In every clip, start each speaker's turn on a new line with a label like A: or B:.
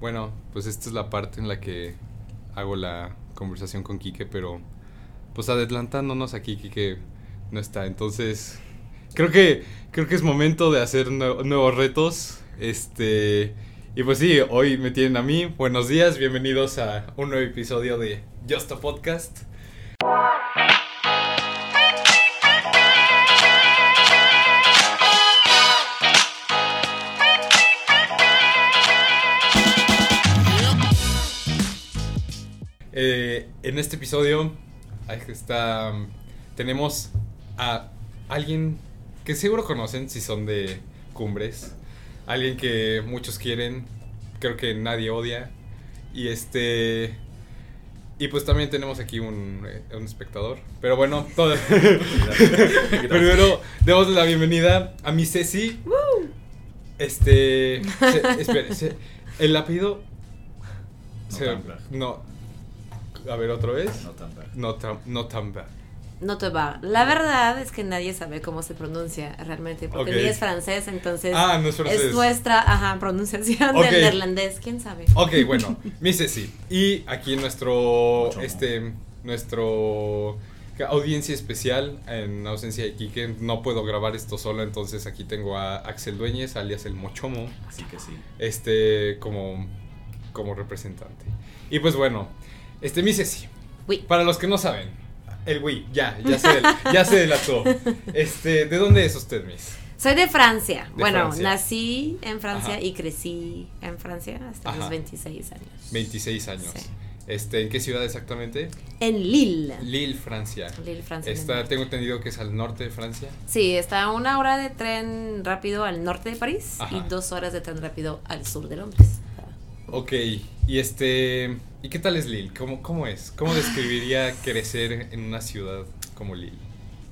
A: Bueno, pues esta es la parte en la que hago la conversación con Quique, pero pues adelantándonos aquí, Quique no está. Entonces, creo que creo que es momento de hacer nuevos retos. Este, y pues sí, hoy me tienen a mí. Buenos días, bienvenidos a un nuevo episodio de Just a Podcast. En este episodio está, tenemos a alguien que seguro conocen si son de cumbres, alguien que muchos quieren, creo que nadie odia y este y pues también tenemos aquí un, eh, espectador. Pero bueno, todo. primero demos la bienvenida a mi Ceci. Este. espere, el apellido. no, a ver, otra vez. No tan No
B: No te va. La verdad es que nadie sabe cómo se pronuncia realmente, porque ni es francés, entonces
A: ah, no es, francés.
B: es nuestra ajá, pronunciación del neerlandés, quién sabe.
A: Ok, bueno, mi sí. Y aquí nuestro, este, nuestro audiencia especial en ausencia de Kike, no puedo grabar esto solo, entonces aquí tengo a Axel Dueñez, alias el Mochomo.
C: Así que sí.
A: Este, como, como representante. Y pues bueno, este, mi Ceci. Para los que no saben, el Wii, ya, ya se, ya se delató. Este, ¿de dónde es usted, Miss?
B: Soy de Francia. bueno, nací en Francia y crecí en Francia hasta los 26 años.
A: 26 años. Este, ¿En qué ciudad exactamente?
B: En Lille.
A: Lille, Francia.
B: Lille, Francia.
A: Está, tengo entendido que es al norte de Francia.
B: Sí, está a una hora de tren rápido al norte de París y dos horas de tren rápido al sur de Londres.
A: Ok, y este, ¿y qué tal es Lille? ¿Cómo, cómo es? ¿Cómo describiría crecer en una ciudad como Lille?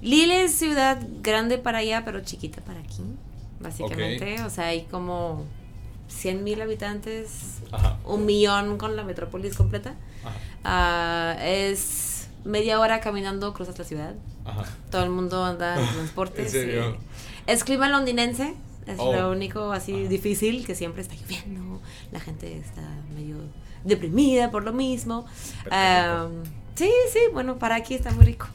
B: Lille es ciudad grande para allá, pero chiquita para aquí, básicamente. O sea, hay como 100 mil habitantes, un millón con la metrópolis completa. Uh, es media hora caminando, cruzas la ciudad. Ajá. Todo el mundo anda en transporte. Es clima londinense, es lo oh. único así difícil, que siempre está lloviendo, la gente está medio deprimida por lo mismo. sí, sí, bueno, para aquí está muy rico.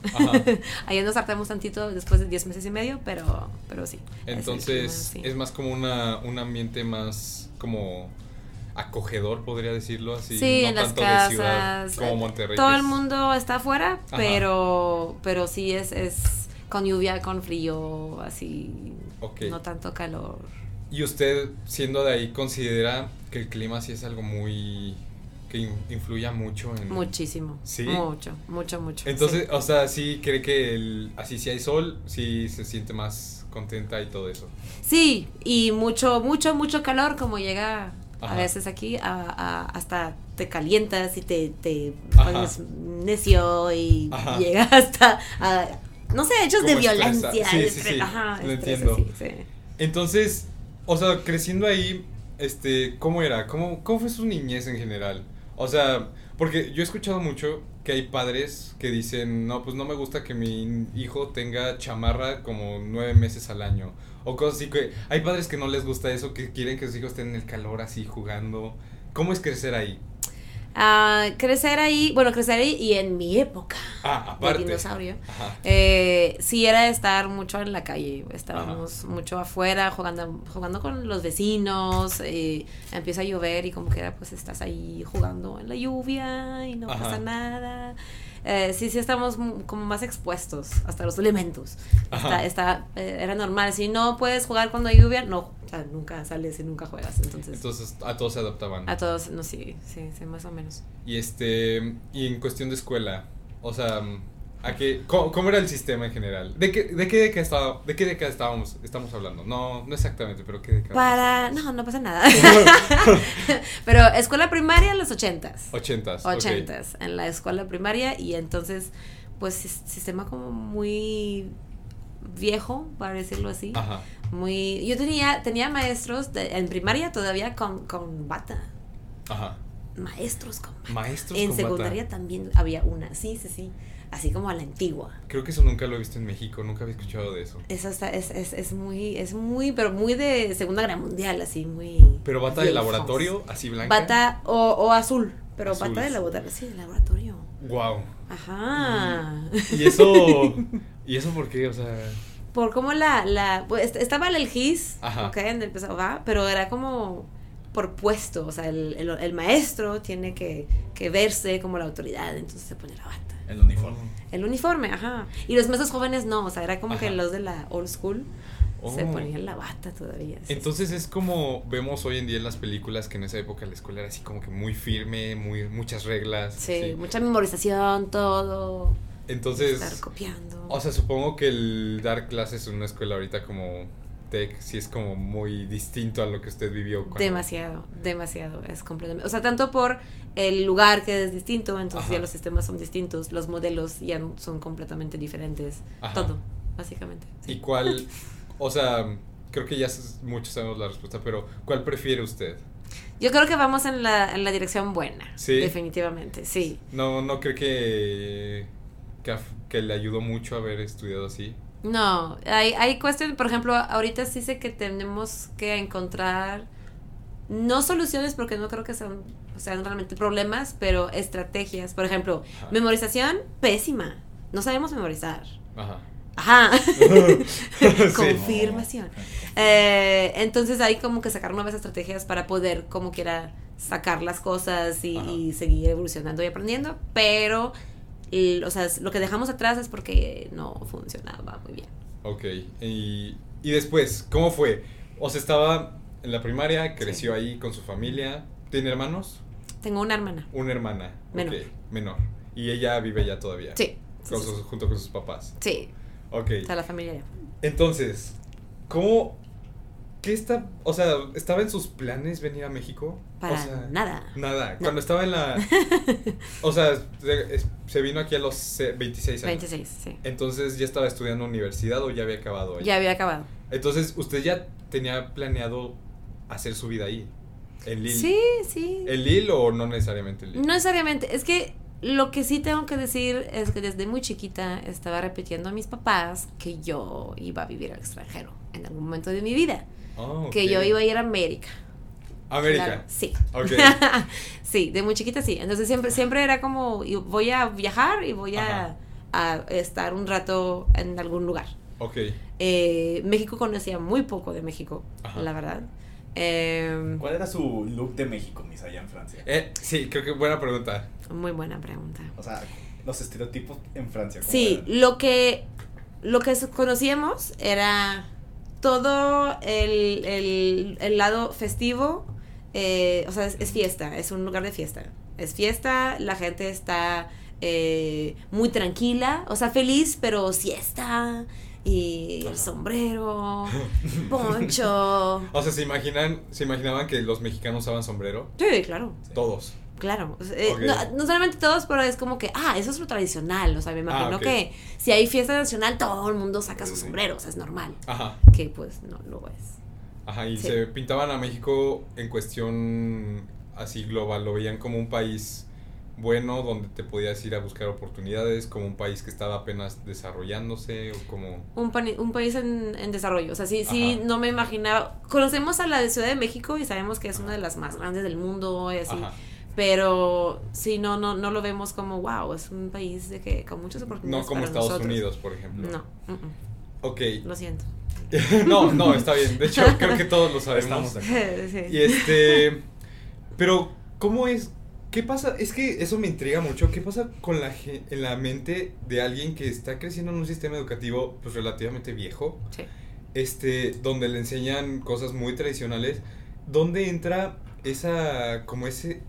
B: Allá nos hartamos tantito después de 10 meses y medio, pero, pero sí.
A: Entonces, es, más como una, un ambiente más como acogedor, podría decirlo así.
B: Sí, en las casas.
A: como Monterrey.
B: Todo el mundo está afuera, pero, pero sí es, es con lluvia, con frío, así no tanto calor.
A: ¿Y usted, siendo de ahí, considera que el clima sí es algo muy que influya mucho en
B: muchísimo. Sí mucho mucho mucho
A: entonces o sea sí cree que el, así si hay sol sí se siente más contenta y todo eso
B: sí y mucho mucho mucho calor como llega a veces aquí a, hasta te calientas y te, te pones necio y llega hasta no sé, hechos de violencia. Sí, Ajá,
A: lo entiendo. Entonces, o sea, creciendo ahí, este, ¿cómo era? ¿Cómo, ¿Cómo fue su niñez en general? O sea, porque yo he escuchado mucho que hay padres que dicen, no, pues no me gusta que mi hijo tenga chamarra como nueve meses al año. O cosas así que hay padres que no les gusta eso, que quieren que sus hijos estén en el calor así jugando. ¿Cómo es crecer ahí?
B: Crecer ahí, bueno, crecer ahí y en mi época
A: ah,
B: de dinosaurio, eh, sí era estar mucho en la calle, estábamos mucho afuera jugando, jugando con los vecinos, eh, empieza a llover y como que pues estás ahí jugando en la lluvia y no pasa nada. Eh, sí, sí estamos como más expuestos hasta los elementos. Está, está eh, era normal. Si no puedes jugar cuando hay lluvia, no, o sea, nunca sales y nunca juegas. Entonces,
A: entonces a todos se adaptaban.
B: A todos, no, sí, sí, sí, más o menos.
A: Y este, y en cuestión de escuela, o sea, cómo, era el sistema en general? ¿De qué, de qué década, estaba, de qué década estábamos, estamos hablando? No, no exactamente, pero ¿qué década?
B: Para... No, no pasa nada. pero escuela primaria en los ochentas.
A: Ochentas.
B: Ochentas, en la escuela primaria y entonces, pues, sistema como muy viejo, para decirlo así. Ajá. Muy... Yo tenía, tenía maestros en primaria todavía con, con bata.
A: Ajá
B: maestros con
A: bata. Maestros
B: en secundaria también había una, sí, sí, sí. Así como a la antigua.
A: Creo que eso nunca lo he visto en México, nunca había escuchado de eso.
B: Eso está, es, es, es muy, es muy, pero muy de Segunda Guerra Mundial, así muy.
A: Pero bata de laboratorio, así blanca.
B: Bata o, o azul, pero bata de laboratorio, sí, de laboratorio.
A: Wow.
B: Ajá.
A: ¿Y eso? ¿Y eso por qué? O sea.
B: Por cómo la, la, pues, estaba el GIS, Ajá. ok, en el va, pero era como por puesto, o sea, el, el, maestro tiene que, que, verse como la autoridad, entonces se pone la bata.
C: El uniforme.
B: El uniforme, ajá. Y los maestros jóvenes no, o sea, era como que los de la old school se oh. ponían la bata todavía.
A: Entonces es como vemos hoy en día en las películas que en esa época la escuela era así como que muy firme, muy muchas reglas.
B: Sí, mucha memorización, todo.
A: Entonces...
B: Estar copiando.
A: O sea, supongo que el dar clases en una escuela ahorita como Tech sí es como muy distinto a lo que usted vivió.
B: Demasiado, demasiado, es completamente. O sea, tanto por el lugar que es distinto, entonces ya los sistemas son distintos, los modelos ya son completamente diferentes, todo, básicamente.
A: ¿Y cuál, o sea, creo que ya muchos sabemos la respuesta, pero ¿cuál prefiere usted?
B: Yo creo que vamos en la, en la dirección buena. Sí. Definitivamente, sí.
A: No, no creo que, que, que le ayudó mucho haber estudiado así.
B: No, hay, hay cuestiones, por ejemplo, ahorita sí sé que tenemos que encontrar, no soluciones porque no creo que sean, sean realmente problemas, pero estrategias. Por ejemplo, memorización, pésima. No sabemos memorizar. Ajá. Ajá. Confirmación. Eh, entonces hay como que sacar nuevas estrategias para poder, como quiera, sacar las cosas y, y seguir evolucionando y aprendiendo, pero y, o sea, lo que dejamos atrás es porque no funcionaba muy bien.
A: Ok, y, y después, ¿cómo fue? O sea, estaba en la primaria, creció ahí con su familia. ¿Tiene hermanos?
B: Tengo una hermana.
A: Una hermana.
B: Menor.
A: menor. Y ella vive ya todavía.
B: Sí.
A: junto con sus papás.
B: Sí.
A: Ok.
B: Está la familia ya.
A: Entonces, ¿cómo, ¿Qué está, o sea, estaba en sus planes venir a México?
B: Para nada.
A: Nada. Cuando estaba en la, o sea, se vino aquí a los 26
B: años. 26, sí.
A: Entonces ya estaba estudiando universidad o ya había acabado ahí.
B: Ya había acabado.
A: Entonces, usted ya tenía planeado hacer su vida ahí. En Lille.
B: Sí, sí.
A: ¿En Lille o no necesariamente en Lille?
B: No necesariamente. Es que lo que sí tengo que decir es que desde muy chiquita estaba repitiendo a mis papás que yo iba a vivir al extranjero en algún momento de mi vida. Oh, que yo iba a ir a América.
A: América.
B: sí. sí, de muy chiquita sí. Entonces siempre, siempre era como, voy a viajar y voy a, estar un rato en algún lugar.
A: Ok.
B: Eh, México conocía muy poco de México, la verdad.
C: Em, ¿Cuál era su look de México, Miss, allá en Francia?
A: Eh, sí, creo que buena pregunta.
B: Muy buena pregunta.
C: O sea, los estereotipos en Francia.
B: Sí, lo que, lo que conocíamos era todo el, lado festivo, eh, o sea, es, fiesta, es un lugar de fiesta. Es fiesta, la gente está eh, muy tranquila, o sea, feliz, pero siesta. Y el sombrero, poncho.
A: O sea, ¿se imaginan, se imaginaban que los mexicanos usaban sombrero?
B: Sí, claro.
A: Todos.
B: Claro, eh, no, solamente todos, pero es como que, ah, eso es lo tradicional, o sea, me imagino ah, que si hay fiesta nacional, todo el mundo saca sus sombreros, es normal.
A: Ajá.
B: Que pues no lo es.
A: Ajá, y se pintaban a México en cuestión así global, lo veían como un país bueno donde te podías ir a buscar oportunidades, como un país que estaba apenas desarrollándose o como...
B: Un, un país en, en, desarrollo, o sea, sí, sí, no me imaginaba... Conocemos a la Ciudad de México y sabemos que es una de las más grandes del mundo y así. Ajá pero sí, no, no, no lo vemos como, wow, es un país de que con muchas oportunidades.
A: No como Estados Unidos, por ejemplo.
B: No.
A: Ok.
B: Lo siento.
A: no, no, está bien. De hecho, creo que todos lo sabemos. sí. Y este. Pero, ¿cómo es? ¿Qué pasa? Es que eso me intriga mucho. ¿Qué pasa con la en la mente de alguien que está creciendo en un sistema educativo pues relativamente viejo?
B: Sí.
A: Este, donde le enseñan cosas muy tradicionales. ¿Dónde entra esa como ese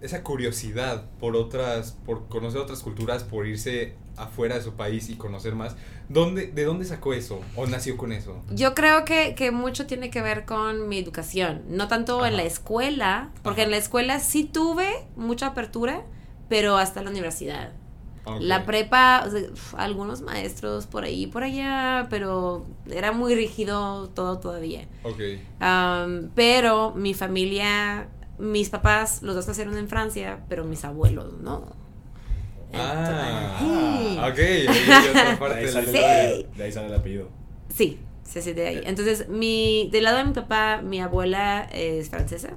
A: esa curiosidad por otras por conocer otras culturas por irse afuera de su país y conocer más ¿Dónde, ¿De dónde sacó eso? ¿O nació con eso?
B: Yo creo que, que mucho tiene que ver con mi educación. No tanto en la escuela, porque en la escuela sí tuve mucha apertura, pero hasta la universidad. La prepa, algunos maestros por ahí, por allá, pero era muy rígido todo todavía.
A: Ok.
B: pero mi familia mis papás, los dos nacieron en Francia, pero mis abuelos no.
C: Ah, ok. de, ahí sale el apellido.
B: Sí, sí, sí, de ahí. Entonces, mi, del lado de mi papá, mi abuela es francesa.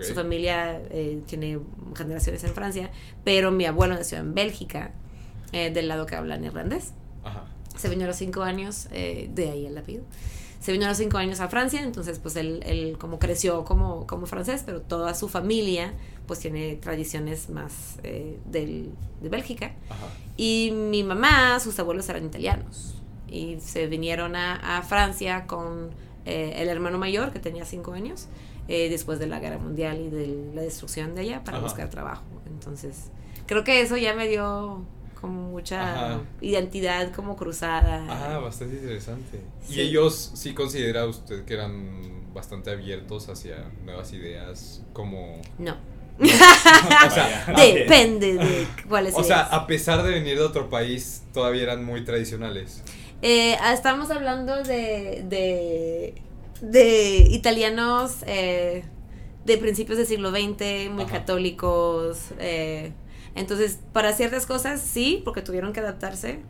B: Su familia eh, tiene generaciones en Francia, pero mi abuelo nació en Bélgica, eh, del lado que hablan irlandés. Ajá. Se vino a los cinco años, eh, de ahí el apellido. Se vino a los cinco años a Francia, entonces pues él, él como creció como, como francés, pero toda su familia pues tiene tradiciones más del, de Bélgica. Ajá. Y mi mamá, sus abuelos eran italianos y se vinieron a, a Francia con el hermano mayor que tenía cinco años eh, después de la guerra mundial y de la destrucción de ella para buscar trabajo. Entonces, creo que eso ya me dio como mucha identidad como cruzada.
A: Ah, bastante interesante. ¿Y ellos sí considera usted que eran bastante abiertos hacia nuevas ideas como...
B: No. o sea, Depende de cuáles
A: O sea, a pesar de venir de otro país, todavía eran muy tradicionales.
B: Eh, estamos hablando de, de de italianos eh, de principios del siglo XX, muy católicos. Eh, entonces, para ciertas cosas sí, porque tuvieron que adaptarse,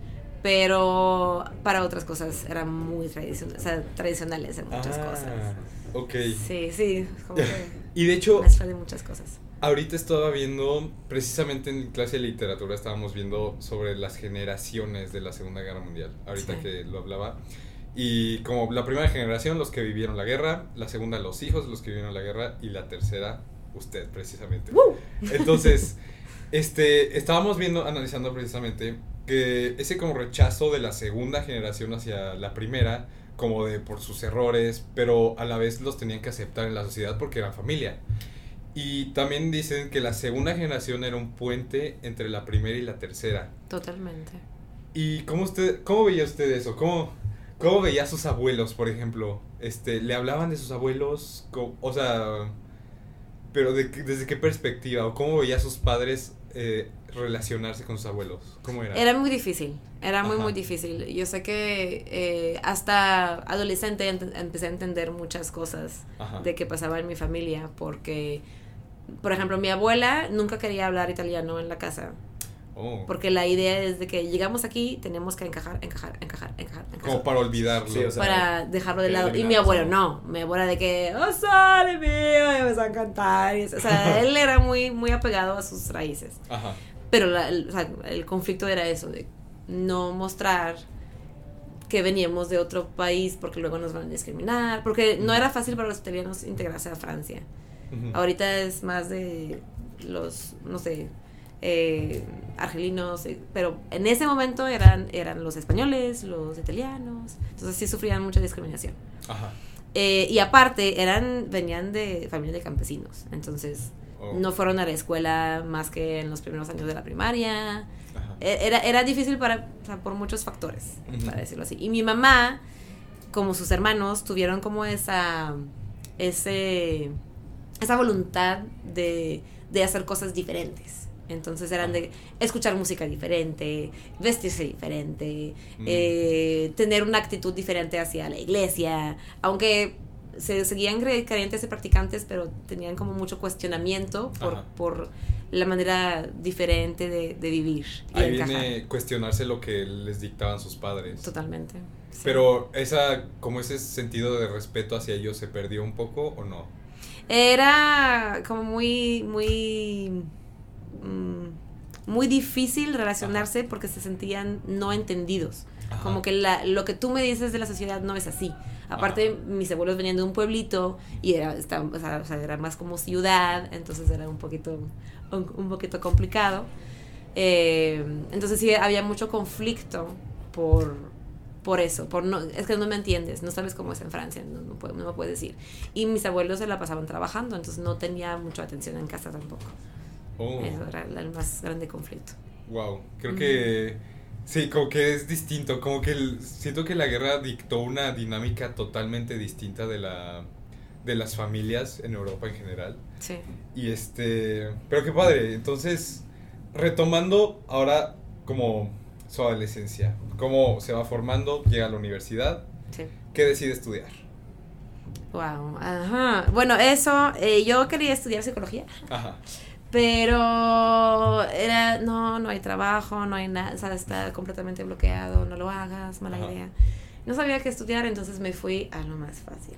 B: pero para otras cosas eran muy tradicionales, o sea, tradicionales en muchas ah, cosas.
A: Ok.
B: Sí, sí. Como
A: y de hecho,
B: de muchas cosas.
A: Ahorita estaba viendo, precisamente en clase de literatura estábamos viendo sobre las generaciones de la Segunda Guerra Mundial, ahorita que lo hablaba. Y como la primera generación, los que vivieron la guerra, la segunda, los hijos, los que vivieron la guerra, y la tercera, usted, precisamente. Entonces, este, estábamos viendo, analizando precisamente, que ese como rechazo de la segunda generación hacia la primera, como de por sus errores, pero a la vez los tenían que aceptar en la sociedad porque eran familia. Y también dicen que la segunda generación era un puente entre la primera y la tercera.
B: Totalmente.
A: ¿Y cómo usted, cómo veía usted eso? ¿Cómo, ¿Cómo veía a sus abuelos, por ejemplo? Este, ¿Le hablaban de sus abuelos? O sea, pero de, ¿desde qué perspectiva? ¿O cómo veía a sus padres eh, relacionarse con sus abuelos? ¿Cómo era?
B: Era muy difícil, era muy, muy difícil. Yo sé que eh, hasta adolescente empecé a entender muchas cosas de qué pasaba en mi familia, porque, por ejemplo, mi abuela nunca quería hablar italiano en la casa. Oh. Porque la idea es de que llegamos aquí, tenemos que encajar, encajar, encajar, encajar.
A: Como para olvidarlo.
B: para dejarlo de lado. Y mi abuelo no. Mi abuela de que, oh, sale mío, me vas a cantar. o sea, él era muy, muy apegado a sus raíces. Ajá. Pero el, o sea, el conflicto era eso, de no mostrar que veníamos de otro país porque luego nos van a discriminar. Porque no era fácil para los italianos integrarse a Francia. Ahorita es más de los, no sé, eh, argelinos, eh, pero en ese momento eran, eran los españoles, los italianos, entonces sí sufrían mucha discriminación. Eh, y aparte, eran, venían de familia de campesinos, entonces oh. no fueron a la escuela más que en los primeros años de la primaria. E, era, era difícil para, por muchos factores, para decirlo así. Y mi mamá, como sus hermanos, tuvieron como esa, ese, esa voluntad de, de hacer cosas diferentes. Entonces eran de escuchar música diferente, vestirse diferente, mm. eh, tener una actitud diferente hacia la iglesia, aunque se seguían creyentes y practicantes, pero tenían como mucho cuestionamiento por, por la manera diferente de, vivir.
A: Ahí viene cuestionarse lo que les dictaban sus padres.
B: Totalmente.
A: Pero esa, como ese sentido de respeto hacia ellos se perdió un poco o no?
B: Era como muy, muy Mm, muy difícil relacionarse porque se sentían no entendidos. Como que la, lo que tú me dices de la sociedad no es así. Aparte, mis abuelos venían de un pueblito y era, o sea, era más como ciudad, entonces era un poquito, un, poquito complicado. Eh, entonces sí, había mucho conflicto por, por eso, por no, es que no me entiendes, no sabes cómo es en Francia, no, no, no me puedes decir. Y mis abuelos se la pasaban trabajando, entonces no tenía mucha atención en casa tampoco. Oh. Eso era el más grande conflicto.
A: Wow, creo que sí, como que es distinto, como que siento que la guerra dictó una dinámica totalmente distinta de la de las familias en Europa en general.
B: Sí.
A: Y este, pero qué padre, entonces retomando ahora como su adolescencia, cómo se va formando, llega a la universidad, sí. ¿qué decide estudiar?
B: Wow, ajá. Bueno, eso, eh, yo quería estudiar psicología. Ajá. Pero era, no, no hay trabajo, no hay nada, o está completamente bloqueado, no lo hagas, mala idea. No sabía qué estudiar, entonces me fui a lo más fácil.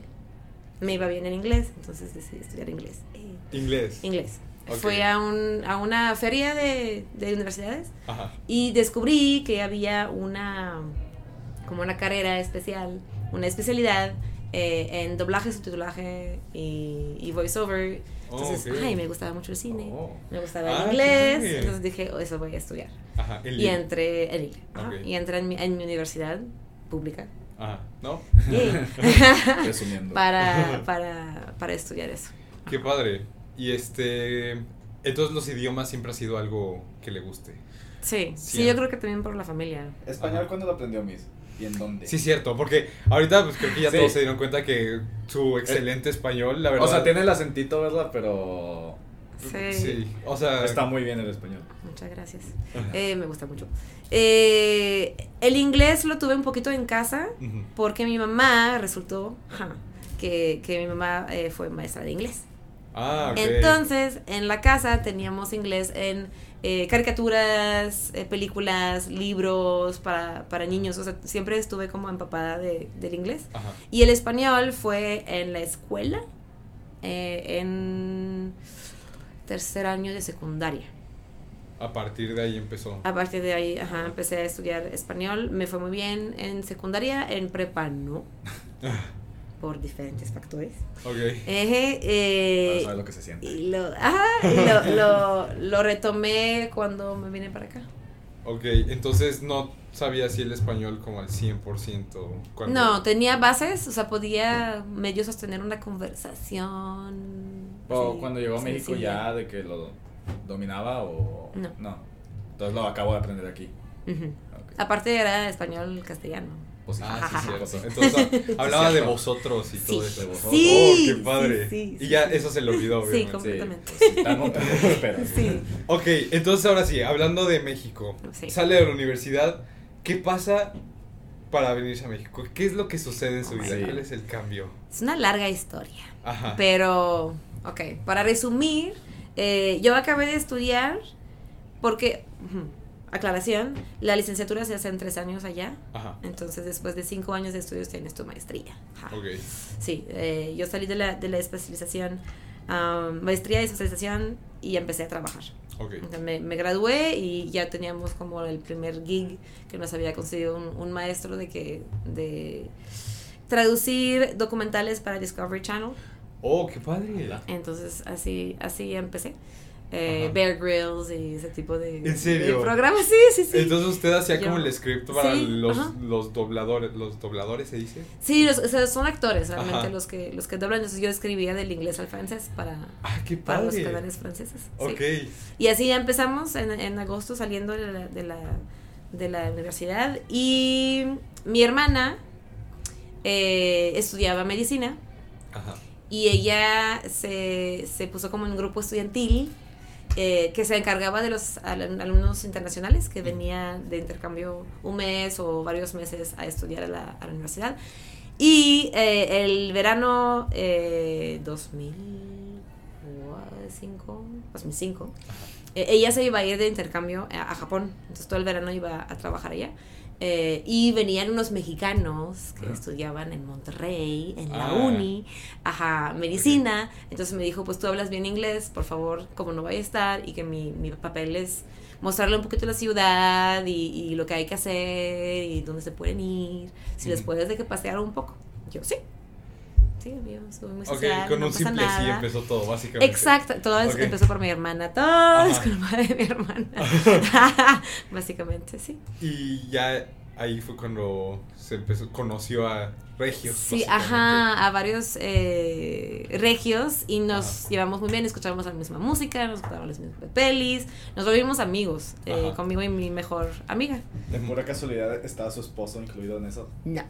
B: Me iba bien en inglés, entonces decidí estudiar inglés.
A: ¿Inglés?
B: Inglés. Fui a, un, a una feria de, de universidades y descubrí que había una, como una carrera especial, una especialidad eh, en doblaje, subtitulaje y, y voiceover. Entonces, ay, me gustaba mucho el cine, oh. me gustaba el ah, inglés, entonces dije, oh, eso voy a estudiar. Ajá, y entré en, y entré en mi, en mi universidad pública.
A: Ajá, ¿no?
B: para, para, para estudiar eso.
A: Qué padre. Y este, entonces los idiomas siempre ha sido algo que le guste.
B: Sí, sí, yo creo que también por la familia.
C: ¿Español cuándo lo aprendió Miss? ¿Y en dónde?
A: Sí, cierto, porque ahorita pues creo que ya todos se dieron cuenta que su excelente español, la verdad.
C: O sea, tiene el acentito, ¿verdad? Pero...
B: Sí.
A: sí. o sea...
C: Está muy bien el español.
B: Muchas gracias. Eh, me gusta mucho. Eh, el inglés lo tuve un poquito en casa porque mi mamá resultó que, que mi mamá eh, fue maestra de inglés.
A: Ah,
B: Entonces, en la casa teníamos inglés en eh, caricaturas, eh, películas, libros para, para, niños. O sea, siempre estuve como empapada de, del inglés. Y el español fue en la escuela, eh, en tercer año de secundaria.
A: A partir de ahí empezó.
B: A partir de ahí, ajá, empecé a estudiar español. Me fue muy bien en secundaria, en prepa no. por diferentes factores.
A: Ok.
B: eh,
C: lo que se siente.
B: Y, lo, ajá, lo, lo, retomé cuando me vine para acá.
A: Ok, entonces no sabía si el español como al 100%.
B: Cuando... No, tenía bases, o sea, podía medio sostener una conversación.
C: ¿O cuando llegó a México ya de que lo dominaba o...?
B: No.
C: No. Entonces lo acabo de aprender aquí.
B: Aparte era español castellano.
A: Pues, ah, sí, cierto. Entonces hablaba de vosotros y todo eso.
B: Sí,
A: oh, qué padre. y ya eso se lo olvidó,
B: obviamente. Sí, completamente.
A: Sí. Ok, entonces ahora sí, hablando de México. Sale de la universidad. ¿Qué pasa para venirse a México? ¿Qué es lo que sucede en su vida? ¿Cuál es el cambio?
B: Es una larga historia. Ajá. Pero, ok, para resumir, eh, yo acabé de estudiar porque aclaración, la licenciatura se hace en tres años allá. Entonces, después de cinco años de estudios tienes tu maestría. Sí, eh, yo salí de la, de la especialización, maestría y especialización y empecé a trabajar. me, me, gradué y ya teníamos como el primer gig que nos había conseguido un, maestro de que de traducir documentales para Discovery Channel.
A: Oh, qué padre.
B: Entonces así así empecé eh, Bear Grylls y ese tipo de,
A: ¿En serio?
B: programas. Sí, sí, sí.
A: Entonces usted hacía como el script para los, los dobladores, los dobladores se dice.
B: Sí, los, o sea, son actores realmente los que los que doblan. Entonces yo escribía del inglés al francés para,
A: ah, qué
B: para los canales franceses.
A: Ok.
B: Y así ya empezamos en, en agosto saliendo de la, de la, de la universidad y mi hermana eh, estudiaba medicina. Ajá. Y ella se, se puso como en un grupo estudiantil eh, que se encargaba de los alumnos internacionales que venían de intercambio un mes o varios meses a estudiar a la, universidad. Y eh, el verano eh, 2005, 2005 eh, ella se iba a ir de intercambio a, a Japón, entonces todo el verano iba a trabajar allá. Eh, y venían unos mexicanos que estudiaban en Monterrey, en la ah. uni, ajá, medicina. Entonces me dijo, pues tú hablas bien inglés, por favor, como no vaya a estar, y que mi, mi papel es mostrarle un poquito la ciudad y, y, lo que hay que hacer y dónde se pueden ir, si les puedes de que pasear un poco. Yo, sí. Sí, obvio, soy muy social,
A: con un simple sí empezó todo, básicamente.
B: Exacto, todo empezó por mi hermana, todo es con la de mi hermana. básicamente, sí.
A: Y ya ahí fue cuando se empezó, conoció a regios.
B: Sí, ajá, a varios eh, regios y nos llevamos muy bien, escuchábamos la misma música, nos escuchábamos las mismas pelis, nos volvimos amigos, eh, conmigo y mi mejor amiga.
C: ¿De pura casualidad estaba su esposo incluido en eso?
B: No.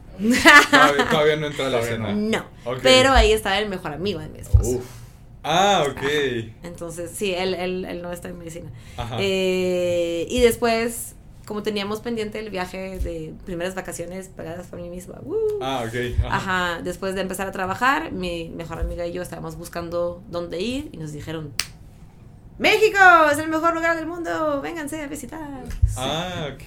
A: todavía, no entra a la escena.
B: No, pero ahí estaba el mejor amigo de mi esposo.
A: Ah, ok.
B: Entonces, sí, él, él, él, no está en medicina. Ajá. Eh, y después como teníamos pendiente el viaje de primeras vacaciones pagadas por mí misma. ¡uh!
A: Ah.
B: Ajá. Después de empezar a trabajar, mi mejor amiga y yo estábamos buscando dónde ir y nos dijeron, México es el mejor lugar del mundo, vénganse a visitar.
A: Ah, ok.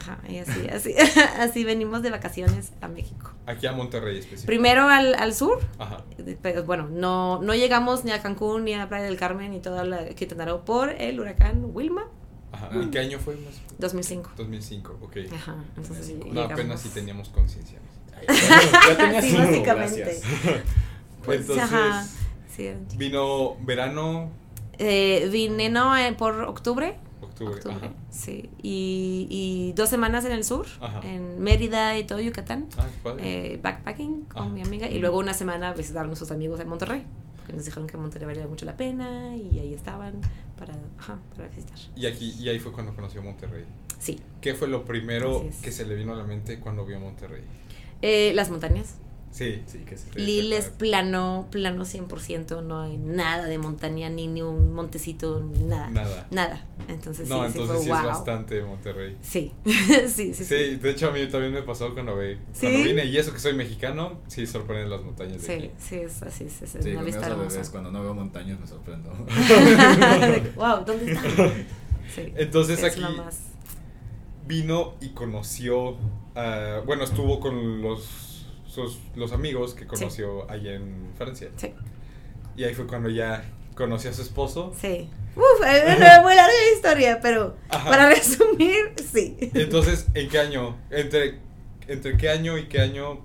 B: Ajá, y así, así, así venimos de vacaciones a México.
A: Aquí a Monterrey específicamente.
B: Primero al, al sur. Ajá. Pero bueno, no, no llegamos ni a Cancún, ni a Playa del Carmen, ni toda la Quintana Roo por el huracán Wilma.
A: Ajá. ¿En qué año fue más?
B: 2005.
A: 2005, ok.
B: Ajá, entonces sí,
A: No, apenas sí teníamos conciencia.
B: sí, básicamente.
A: pues, entonces, ajá, sí. vino verano.
B: Eh, vine, no, eh, por octubre.
A: Octubre, Ajá.
B: sí. Y, y, dos semanas en el sur, ajá. en Mérida y todo Yucatán.
A: Ah.
B: Eh, backpacking con mi amiga. Y luego una semana a visitar a nuestros amigos en Monterrey. Que nos dijeron que Monterrey valía mucho la pena y ahí estaban para, ajá, para visitar.
A: Y, aquí, y ahí fue cuando conoció Monterrey.
B: Sí.
A: ¿Qué fue lo primero que se le vino a la mente cuando vio Monterrey?
B: Eh, las montañas.
A: Sí, sí, que
B: se Lil es plano, plano 100%, no hay nada de montaña, ni, ni un montecito, nada.
A: Nada.
B: Nada. Entonces
A: no,
B: sí,
A: entonces
B: sí,
A: sí es bastante Monterrey.
B: Sí. sí, sí,
A: sí, de hecho a mí también me pasó cuando, ve, cuando vine, y eso que soy mexicano, sí sorprenden las montañas de
B: Sí,
A: aquí.
B: sí, es así, es, es
C: sí,
B: una vista hermosa.
C: cuando no veo montañas me sorprendo.
B: wow, ¿dónde está?
A: Sí, entonces aquí vino y conoció, uh, bueno, estuvo con los sus, los amigos que conoció allá en Francia.
B: Sí.
A: Y ahí fue cuando ya conoció a su esposo.
B: Sí. Uf, es una muy larga historia, pero para resumir, sí.
A: Entonces, ¿en qué año? ¿Entre, ¿Entre qué año y qué año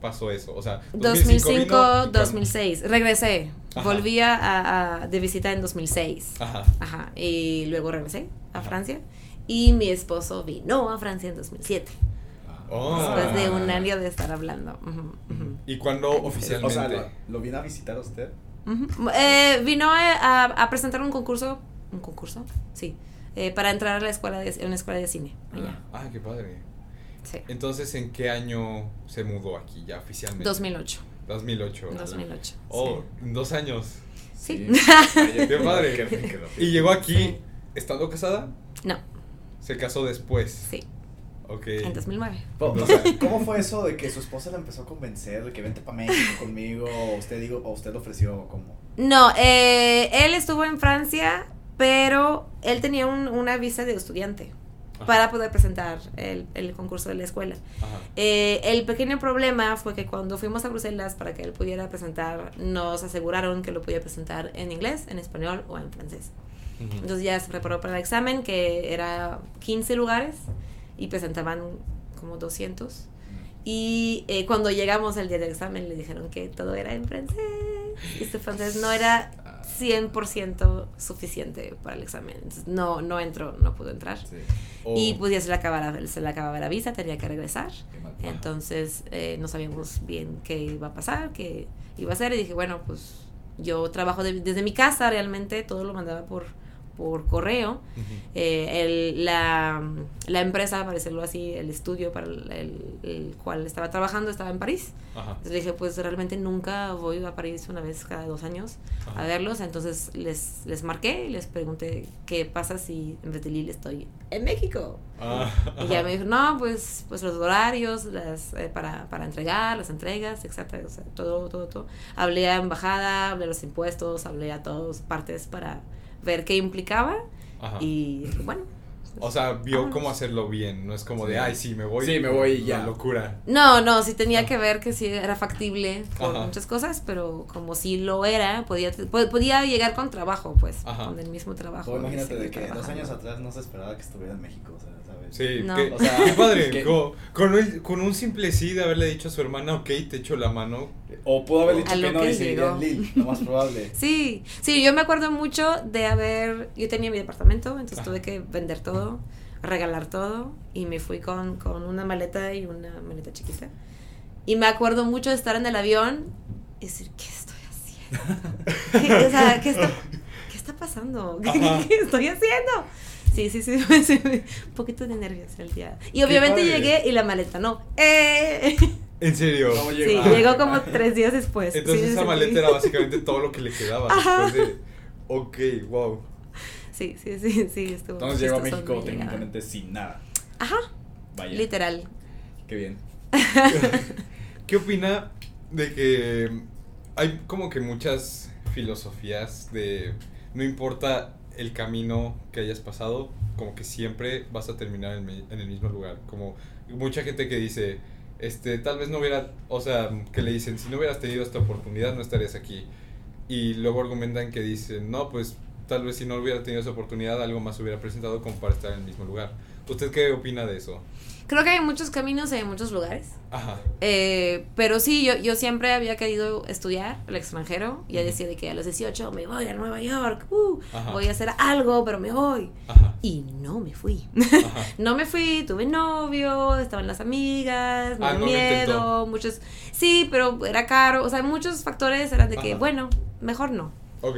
A: pasó eso? O sea, 2005,
B: 2006. Regresé. Volví a, de visita en 2006. Ajá. Ajá. Y luego regresé a Francia. Y mi esposo vino a Francia en 2007. Después de un año de estar hablando.
A: ¿Y cuándo oficialmente?
C: O sea, ¿lo, vino a visitar usted?
B: eh, vino a, a, presentar un concurso. ¿Un concurso? Sí. Eh, para entrar a la escuela de, una escuela de cine.
A: Allá. Ah, qué padre.
B: Sí.
A: Entonces, ¿en qué año se mudó aquí ya oficialmente?
B: 2008.
A: 2008.
B: 2008.
A: Oh, en dos años.
B: Sí.
A: qué padre. ¿Y llegó aquí estando casada?
B: No.
A: Se casó después.
B: Sí.
A: Okay.
B: En 2009.
C: ¿Cómo fue eso de que su esposa la empezó a convencer de que vente para México conmigo? ¿O usted, digo, o usted lo ofreció como?
B: No, eh, él estuvo en Francia, pero él tenía un, una visa de estudiante para poder presentar el, el, concurso de la escuela. Eh, el pequeño problema fue que cuando fuimos a Bruselas para que él pudiera presentar, nos aseguraron que lo podía presentar en inglés, en español o en francés. Entonces ya se preparó para el examen, que era 15 lugares y presentaban como 200. Y eh, cuando llegamos al día del examen le dijeron que todo era en francés. Y este francés no era 100% suficiente para el examen. Entonces, no, no entró, no pudo entrar. Y pues ya se le, acababa, se le acababa la visa, tenía que regresar. Entonces eh, no sabíamos bien qué iba a pasar, qué iba a hacer. Y dije, bueno, pues yo trabajo desde mi casa realmente, todo lo mandaba por por correo. Eh, el, la, la, empresa, para decirlo así, el estudio para el, cual estaba trabajando estaba en París. Entonces dije, pues realmente nunca voy a París una vez cada dos años a verlos. Entonces les, les marqué y les pregunté qué pasa si en vez de Lille estoy en México.
A: Ah,
B: y ya me dijo, no, pues, pues los horarios las, eh, para, para entregar, las entregas, etcétera, o sea, todo, todo, todo. Hablé a embajada, hablé a los impuestos, hablé a todas partes para ver qué implicaba y bueno.
A: o sea, vio cómo hacerlo bien, no es como de, ay, sí, me voy.
C: Sí, me voy ya.
A: locura.
B: No, no, sí tenía que ver que sí era factible por muchas cosas, pero como si lo era, podía, podía llegar con trabajo, pues, con el mismo trabajo.
C: imagínate de que dos años atrás no se esperaba que estuviera en México, o sea,
A: Sí, o sea, qué padre. Con, un, con, un simple sí de haberle dicho a su hermana, ok, te echo la mano.
C: O pudo haber dicho que no y seguiría en Lille, lo más probable.
B: Sí, sí, yo me acuerdo mucho de haber. Yo tenía mi departamento, entonces tuve que vender todo, regalar todo, y me fui con, con una maleta y una maleta chiquita. Y me acuerdo mucho de estar en el avión y decir, ¿qué estoy haciendo? ¿Qué, o sea, ¿qué está, ¿qué está pasando? ¿Qué estoy haciendo? Sí, sí, sí, un poquito de nervios el día. Y obviamente llegué y la maleta no. ¡Eh!
A: ¿En serio?
B: Sí, llegó como tres días después.
A: Entonces esa maleta era básicamente todo lo que le quedaba después de... Ok, wow.
B: Sí, sí, sí, sí,
C: estuvo. Entonces llegó a México técnicamente sin nada.
B: Ajá. Vaya. Literal.
C: Qué bien.
A: ¿Qué opina de que hay como que muchas filosofías de no importa el camino que hayas pasado, como que siempre vas a terminar en, en el mismo lugar. Como mucha gente que dice, este, tal vez no hubiera, o sea, que le dicen, si no hubieras tenido esta oportunidad no estarías aquí. Y luego argumentan que dicen, no, pues tal vez si no hubiera tenido esa oportunidad algo más hubiera presentado como para estar en el mismo lugar. ¿Usted qué opina de eso?
B: Creo que hay muchos caminos en muchos lugares. Ajá. Eh, pero sí, yo, yo siempre había querido estudiar el extranjero. Ya decía de que a los 18 me voy a Nueva York, uh, voy a hacer algo, pero me voy. Ajá. Y no me fui. no me fui, tuve novio, estaban las amigas, me ah, miedo, muchos... Sí, pero era caro, o sea, muchos factores eran de que, bueno, mejor no. Ok.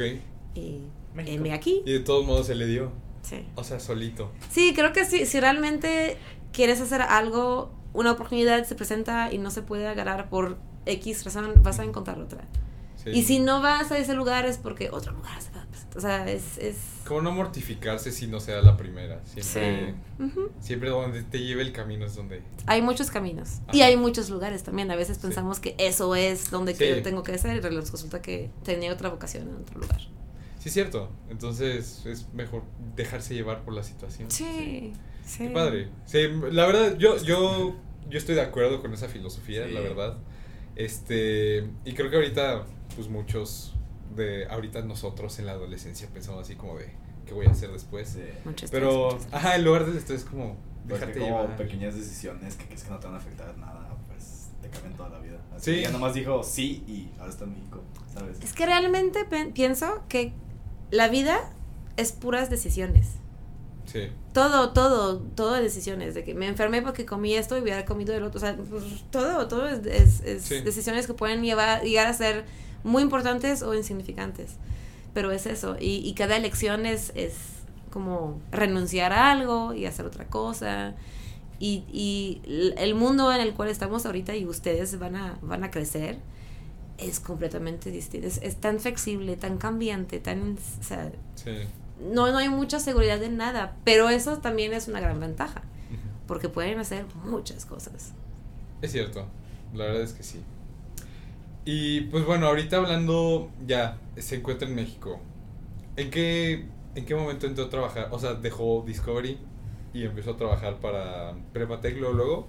B: Y me aquí.
A: Y de todos modos se le dio. Sí. O sea, solito.
B: Sí, creo que sí, si realmente quieres hacer algo, una oportunidad se presenta y no se puede agarrar por X razón, vas a encontrar otra. Y si no vas a ese lugar es porque otro lugar se va a presentar. O sea, es, es...
A: Como no mortificarse si no sea la primera. Siempre, siempre donde te lleve el camino es donde...
B: Hay muchos caminos. Y hay muchos lugares también. A veces pensamos que eso es donde yo tengo que ser y resulta que tenía otra vocación en otro lugar.
A: Sí, es cierto. Entonces es mejor dejarse llevar por la situación. Sí. Sí. Qué padre. Sí, la verdad, yo, yo, yo estoy de acuerdo con esa filosofía, la verdad. Este, y creo que ahorita, pues muchos de ahorita nosotros en la adolescencia pensamos así como de, ¿qué voy a hacer después? Pero, ajá, en lugar del estrés como
C: dejarte como pequeñas decisiones que crees que no te van a afectar nada, pues te cambian toda la vida. Así sí. ya nomás dijo sí y ahora está en México, ¿sabes?
B: Es que realmente pienso que la vida es puras decisiones. Todo, todo, todo de decisiones. De que me enfermé porque comí esto y hubiera comido el otro. O sea, pues, todo, todo es, decisiones que pueden llevar, llegar a ser muy importantes o insignificantes. Pero es eso. Y, cada elección es, es como renunciar a algo y hacer otra cosa. Y, y el mundo en el cual estamos ahorita y ustedes van a, van a crecer es completamente distinto. Es, tan flexible, tan cambiante, tan... O sea, no, no hay mucha seguridad de nada, pero eso también es una gran ventaja, porque pueden hacer muchas cosas.
A: Es cierto, la verdad es que sí. Y pues bueno, ahorita hablando, ya, se encuentra en México. ¿En qué, ¿En qué momento entró a trabajar? O sea, dejó Discovery y empezó a trabajar para Prepatec luego.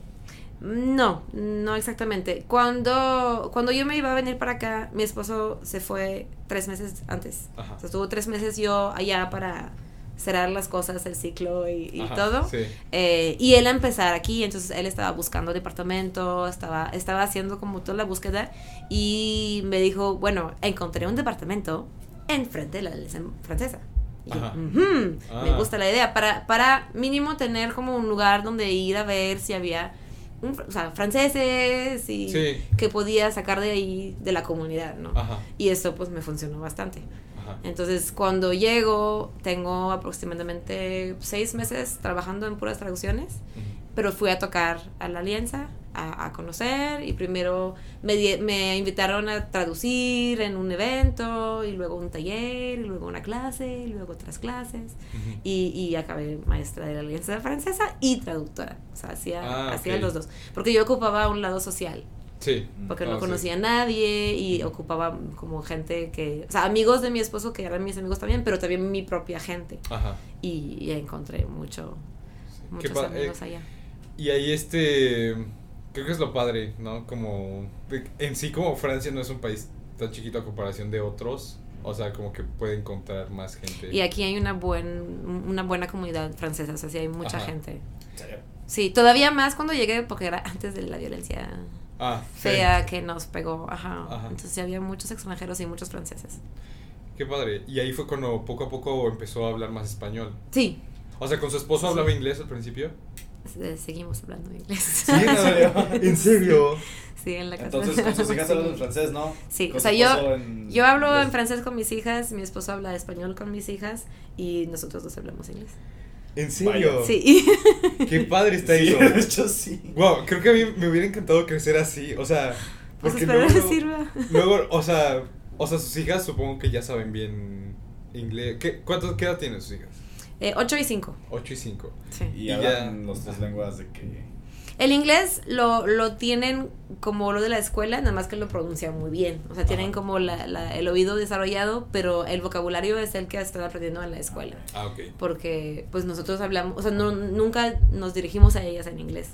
B: No, no exactamente. Cuando, cuando yo me iba a venir para acá, mi esposo se fue tres meses antes. O sea, estuvo tres meses yo allá para cerrar las cosas, el ciclo y, todo. Eh, y él a empezar aquí, entonces él estaba buscando departamento, estaba, estaba haciendo como toda la búsqueda y me dijo, bueno, encontré un departamento enfrente de la licen francesa. Y yo, me ah. gusta la idea, para, para mínimo tener como un lugar donde ir a ver si había o sea, franceses y que podía sacar de ahí de la comunidad, ¿no? Y eso pues me funcionó bastante. Entonces cuando llego tengo aproximadamente seis meses trabajando en puras traducciones, pero fui a tocar a la alianza a, conocer y primero me, me, invitaron a traducir en un evento y luego un taller y luego una clase y luego otras clases y, y, acabé maestra de la Alianza Francesa y traductora, o sea, hacía, ah, hacía los dos, porque yo ocupaba un lado social. Sí. Porque no ah, conocía a nadie y ocupaba como gente que, o sea, amigos de mi esposo que eran mis amigos también, pero también mi propia gente. Ajá. Y, encontré mucho, muchos amigos eh, allá.
A: Y ahí este creo que es lo padre, ¿no? Como en sí como Francia no es un país tan chiquito a comparación de otros, o sea, como que puede encontrar más gente.
B: Y aquí hay una buen una buena comunidad francesa, o sea, sí hay mucha gente. Sí, todavía más cuando llegué porque era antes de la violencia ah, fea que nos pegó, ajá. Entonces había muchos extranjeros y muchos franceses.
A: Qué padre. Y ahí fue cuando poco a poco empezó a hablar más español. Sí. O sea, con su esposo hablaba inglés al principio
B: seguimos hablando inglés.
C: ¿Sí? ¿En serio?
B: Sí, en la casa.
C: Entonces, con sus hijas hablan en francés, ¿no?
B: Sí, o sea, yo, yo hablo en francés con mis hijas, mi esposo habla español con mis hijas y nosotros dos hablamos inglés.
A: ¿En serio? Sí. Qué padre está sí,
C: De hecho, sí.
A: Wow, creo que a mí me hubiera encantado crecer así, o sea,
B: pues porque luego, sirva.
A: luego, o sea, o sea, sus hijas supongo que ya saben bien inglés. ¿Qué, ¿Cuánto, qué edad tienen sus hijas?
B: Eh, 8 y 5.
A: 8 y 5.
C: Sí. Y, y hablan los tres lenguas de que
B: el inglés lo, lo tienen como lo de la escuela, nada más que lo pronuncian muy bien. O sea, tienen como la, la, el oído desarrollado, pero el vocabulario es el que están aprendiendo en la escuela.
A: Ah, ok.
B: Porque pues nosotros hablamos, o sea, no, nunca nos dirigimos a ellas en inglés.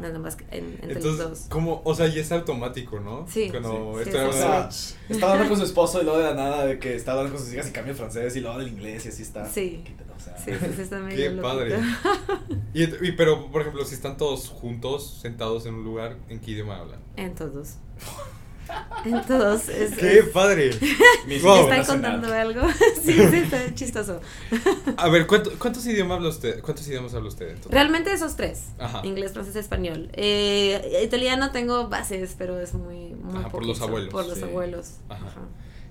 B: Nada más que en, entre
A: Entonces,
B: los dos.
A: Como, o sea, y es automático, ¿no?
B: Sí.
A: Cuando
B: sí,
A: estoy
B: sí,
A: hablando.
C: sí. estaba hablando con su esposo y luego de la nada de que estaba hablando con sus hijas y cambia el francés y luego del inglés y así está.
B: Sí.
C: O sea,
B: sí, sí, está medio
A: Qué
B: loquito.
A: padre. y, y, pero, por ejemplo, si están todos juntos, sentados en un lugar, ¿en qué idioma hablan?
B: En todos. En todos. Es,
A: ¡Qué
B: es-
A: padre! Wow.
B: ¿Me están contando algo? sí, sí, está chistoso.
A: A ver, ¿cuánto- ¿cuántos idiomas habla usted? ¿Cuántos idiomas habla usted? entonces?
B: Realmente esos tres.
A: Ajá.
B: Inglés, francés, español. Eh, italiano tengo bases, pero es muy... muy
A: Ajá, por los abuelos,
B: Por los
C: sí.
B: abuelos.
A: Ajá.
B: Ajá.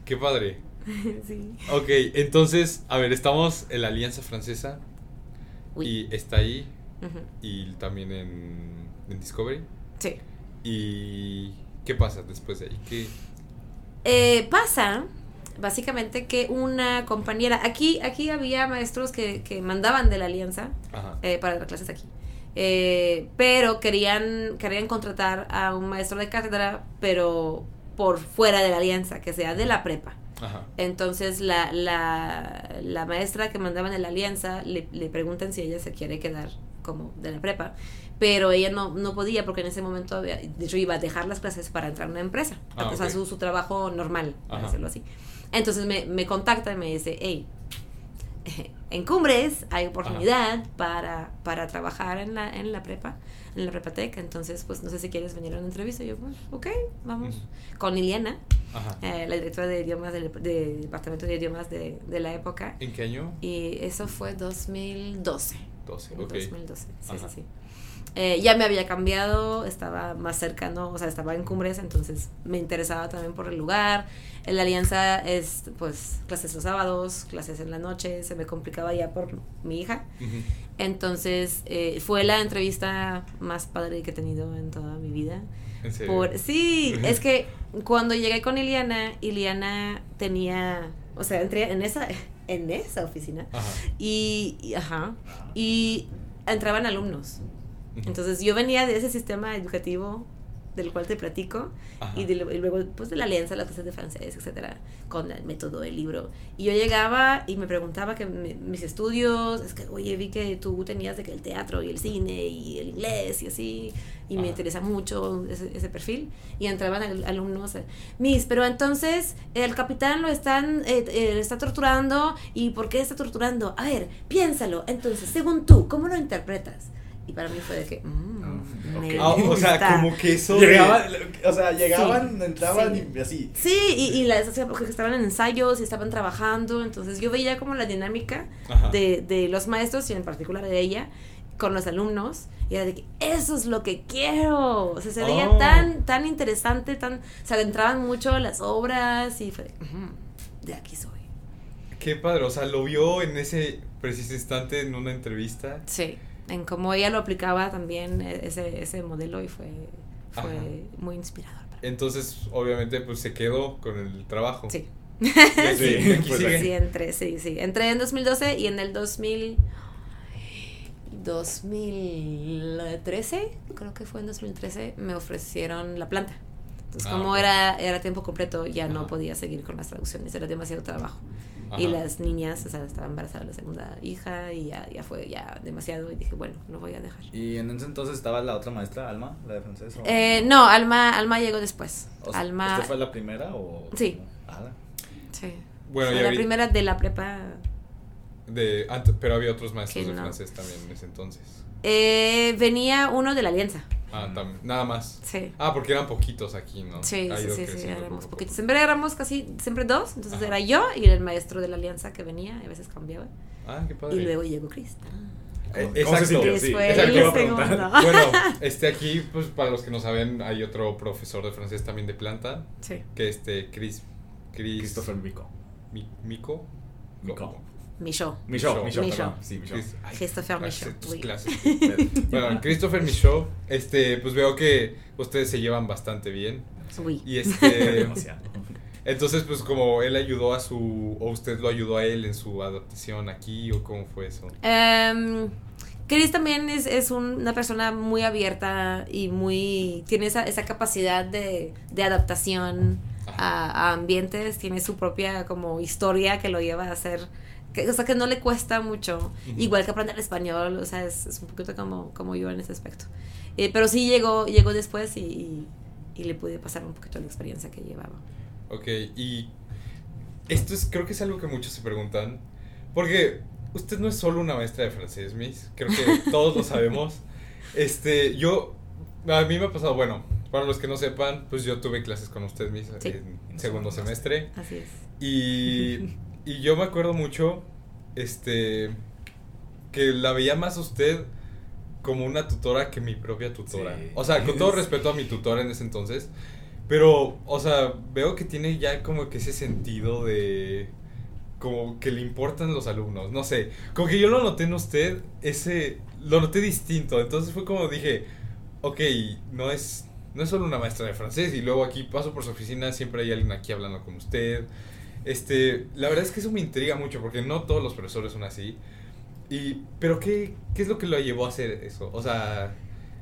A: ¡Qué padre!
B: sí.
A: Ok, entonces, a ver, estamos en la Alianza Francesa
B: Uy.
A: y está ahí y también en, en Discovery.
B: Sí.
A: ¿Y qué pasa después de ahí? ¿Qué?
B: Eh, pasa, básicamente, que una compañera... Aquí, aquí había maestros que, que mandaban de la alianza eh, para dar clases aquí. Eh, pero querían, querían contratar a un maestro de cátedra, pero por fuera de la alianza, que sea de la prepa.
A: Ajá.
B: Entonces la, la, la maestra que mandaban en la alianza le, le preguntan si ella se quiere quedar como de la prepa, pero ella no, no podía porque en ese momento había, de hecho iba a dejar las clases para entrar a una empresa,
A: Ah, ok.
B: su, su trabajo normal, para
A: Ajá.
B: decirlo así. Entonces me, me contacta y me dice, hey, en Cumbres hay oportunidad para, para trabajar en la, en la prepa, en la prepatec, entonces pues no sé si quieres venir a una entrevista. Y yo, pues, ok, vamos.
A: Ujú.
B: Con Liliana,
A: Ajá.
B: eh, la directora de idiomas del de departamento de idiomas de, de la época.
A: ¿En qué año?
B: Y eso fue 2012.
A: 12,
B: en
A: ok.
B: 2012, sí,
A: Ajá.
B: sí, sí. Eh, ya me había cambiado, estaba más cercano, o sea, estaba en Cumbres, entonces me interesaba también por el lugar. En la alianza es, pues, clases los sábados, clases en la noche, se me complicaba ya por mi hija. Entonces, eh, fue la entrevista más padre que he tenido en toda mi vida.
A: ¿En serio?
B: Por, sí, es que cuando llegué con Iliana, Iliana tenía, o sea, entré en esa, en esa oficina
A: Ajá.
B: y, y- ajá, y entraban alumnos. Entonces yo venía de ese sistema educativo del cual te platico y, de- y luego pues de la alianza, las clases de francés, etcétera, con el método del libro. Y yo llegaba y me preguntaba que mi- mis estudios, es que oye, vi que tú tenías de que el teatro y el cine y el inglés y así, y me
A: Ajá.
B: interesa mucho ese, ese perfil. Y entraban al- alumnos, eh, Miss, pero entonces el capitán lo están, eh, eh, está torturando y ¿por qué está torturando? A ver, piénsalo. Entonces, según tú, ¿cómo lo interpretas? Y para mí fue de que, mm,
C: Ah.
A: Ah, o sea, como que eso.
C: Llegaban, o sea, llegaban,
B: Sí,
C: entraban
B: sí.
C: y así.
B: Sí, y, y las, porque estaban en ensayos y estaban trabajando, entonces yo veía como la dinámica de, de los maestros y en particular de ella con los alumnos y era de que eso es lo que quiero, o sea, se veía
A: Oh.
B: tan, tan interesante, tan, o sea, entraban mucho las obras y fue de, "Ujú, de aquí soy.
A: Qué padre, o sea, lo vio en ese preciso instante en una entrevista.
B: Sí, en cómo ella lo aplicaba también e- ese, ese modelo y fue, fue
A: Ajá.
B: muy inspirador. para mí.
A: Entonces, obviamente, pues se quedó con el trabajo.
B: Sí.
C: Sí,
A: aquí
C: pues,
A: sigue.
B: Sí, entré, sí, sí. Entré en 2012 y en el 2000, 2013, creo que fue en 2013, me ofrecieron la planta. Entonces,
A: Ah,
B: como era, era tiempo completo, ya no podía seguir con las traducciones, era demasiado trabajo.
A: Ajá.
B: Y las niñas, o sea, estaba embarazada la segunda hija y ya, ya fue ya demasiado y dije, bueno, lo voy a dejar.
C: Y en ese entonces estaba la otra maestra, Alma, la de francés. o-
B: Eh, no, Alma, Alma llegó después.
C: o sea,
B: Alma,
C: ¿Usted fue la primera o...?
B: Sí.
C: Ah,
B: sí.
A: Bueno,
B: Fue
A: y
B: la
A: ahorita-
B: primera de la prepa
A: de, antes, pero había otros maestros
B: Que
A: de
B: no.
A: francés también en ese entonces.
B: Eh, venía uno de la alianza.
A: Ah, tam- nada más.
B: Sí.
A: Ah, porque eran poquitos aquí, ¿no?
B: Sí,
A: Ha
B: sí, sí, sí, éramos poquitos. Siempre éramos casi, siempre dos. Entonces
A: Ajá.
B: era yo y el maestro de la alianza que venía, y a veces cambiaba.
A: Ah, qué padre.
B: Y luego llegó Chris.
A: Eh,
C: ¿Cómo- cómo
A: exacto.
C: se sintió?
B: Chris
C: Sí,
A: exacto. Bueno, este aquí, pues para los que no saben, hay otro profesor de francés también de planta,
B: Sí.
A: que este Chris, Chris
C: Christopher Mico.
A: Mi- Mico.
C: Mico.
B: Michaud.
C: Michaud, Michaud,
B: Michaud.
C: perdón. Sí, Michaud.
A: Chris- ay,
B: Christopher
A: clases. bueno, Christopher Michaud, este, pues veo que ustedes se llevan bastante bien.
B: Oui.
A: Y este,
C: Demasiado.
A: Entonces, pues como él ayudó a su, o usted lo ayudó a él en su adaptación aquí, o cómo fue eso.
B: Um, Chris también es, es una persona muy abierta y muy, tiene esa, esa capacidad de, de adaptación a, a, ambientes, tiene su propia como historia que lo lleva a hacer, que, o sea, que no le cuesta mucho, igual que aprender español, o sea, es, es, un poquito como, como yo en ese aspecto. Eh, pero sí llegó, llegó después y, y, le pude pasar un poquito la experiencia que llevaba.
A: Ok, y esto es, creo que es algo que muchos se preguntan, porque usted no es solo una maestra de francés, Miss, creo que todos lo sabemos. Este, yo, a mí me ha pasado, bueno, para los que no sepan, pues yo tuve clases con usted, Miss, en segundo semestre.
B: Así es.
A: Y, y yo me acuerdo mucho, este, que la veía más usted como una tutora que mi propia tutora. O sea, con todo respeto a mi tutora en ese entonces. Pero, o sea, veo que tiene ya como que ese sentido de... Como que le importan los alumnos, no sé. Como que yo lo noté en usted, ese... Lo noté distinto. Entonces fue como dije, ok, no es, no es solo una maestra de francés. Y luego aquí paso por su oficina, siempre hay alguien aquí hablando con usted. Este, la verdad es que eso me intriga mucho porque no todos los profesores son así. Y, pero ¿qué, ¿qué es lo que lo llevó a hacer eso? O sea,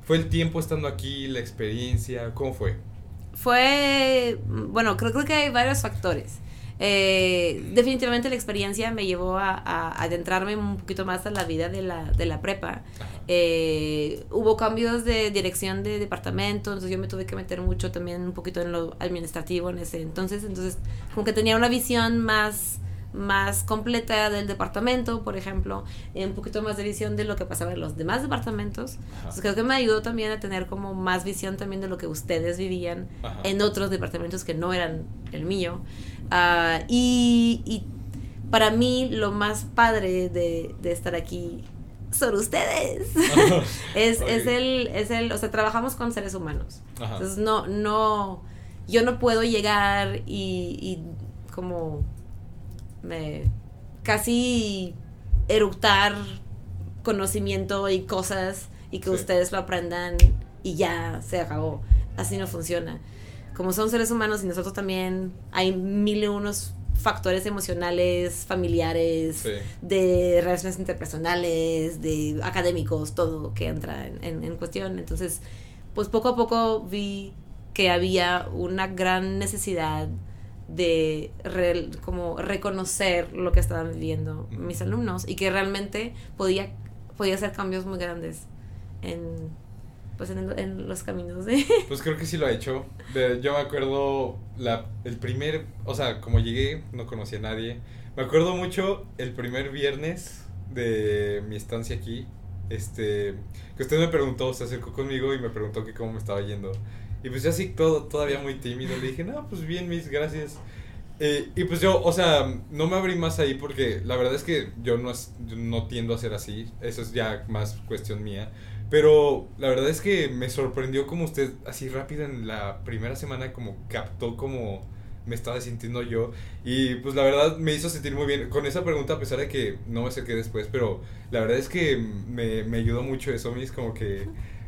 A: ¿fue el tiempo estando aquí, la experiencia? ¿Cómo fue?
B: Fue, bueno, creo, creo que hay varios factores. Eh, definitivamente la experiencia me llevó a, a, adentrarme un poquito más a la vida de la, de la prepa. Eh, hubo cambios de dirección de departamento, entonces yo me tuve que meter mucho también un poquito en lo administrativo en ese entonces, entonces como que tenía una visión más más completa del departamento, por ejemplo, un poquito más de visión de lo que pasaba en los demás departamentos. Entonces creo que me ayudó también a tener como más visión también de lo que ustedes vivían en otros departamentos que no eran el mío. Uh, y, y, para mí lo más padre de, de estar aquí son ustedes. es, okay. es, el, es el, o sea, trabajamos con seres humanos. Ajá. Entonces no, no, yo no puedo llegar y, y como me casi eructar conocimiento y cosas y que sí. ustedes lo aprendan y ya se acabó. Así no funciona. Como son seres humanos y nosotros también hay mil y unos factores emocionales, familiares, sí. de relaciones interpersonales, de académicos, todo que entra en, en, en cuestión. Entonces, pues poco a poco vi que había una gran necesidad de re, como reconocer lo que estaban viviendo mis alumnos y que realmente podía, podía hacer cambios muy grandes en, pues en, el, en los caminos de...
A: Pues creo que sí lo ha hecho. Yo me acuerdo la, el primer, o sea, como llegué, no conocía a nadie. Me acuerdo mucho el primer viernes de mi estancia aquí, este, que usted me preguntó, se acercó conmigo y me preguntó que cómo me estaba yendo. Y pues yo así todo, todavía muy tímido le dije, no, pues bien, mis, gracias. Eh, y pues yo, o sea, no me abrí más ahí porque la verdad es que yo no, yo no tiendo a ser así. Eso es ya más cuestión mía. Pero la verdad es que me sorprendió como usted así rápido en la primera semana como captó como me estaba sintiendo yo. Y pues la verdad me hizo sentir muy bien con esa pregunta a pesar de que no me acerqué después. Pero la verdad es que me, me ayudó mucho eso, mis como que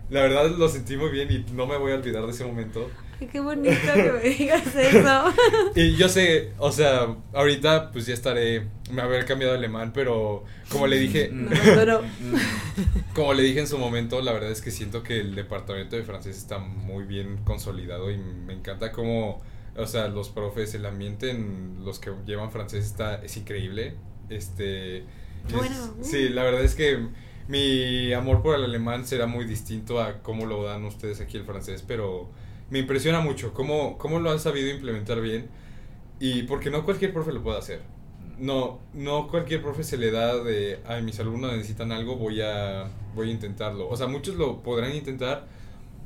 A: la verdad lo sentí muy bien y no me voy a olvidar de ese momento.
B: Qué bonito que me digas eso.
A: y yo sé, o sea, ahorita pues ya estaré, me haber cambiado alemán, pero como le dije, no, no, como le dije en su momento, la verdad es que siento que el departamento de francés está muy bien consolidado y me encanta cómo, o sea, los profes, el ambiente en los que llevan francés está, es increíble. Este,
B: bueno.
A: Es, sí, la verdad es que mi amor por el alemán será muy distinto a cómo lo dan ustedes aquí el francés, pero me impresiona mucho cómo, cómo lo han sabido implementar bien y porque no cualquier profe lo puede hacer. No, no cualquier profe se le da de, ay, mis alumnos necesitan algo, voy a, voy a intentarlo. O sea, muchos lo podrán intentar,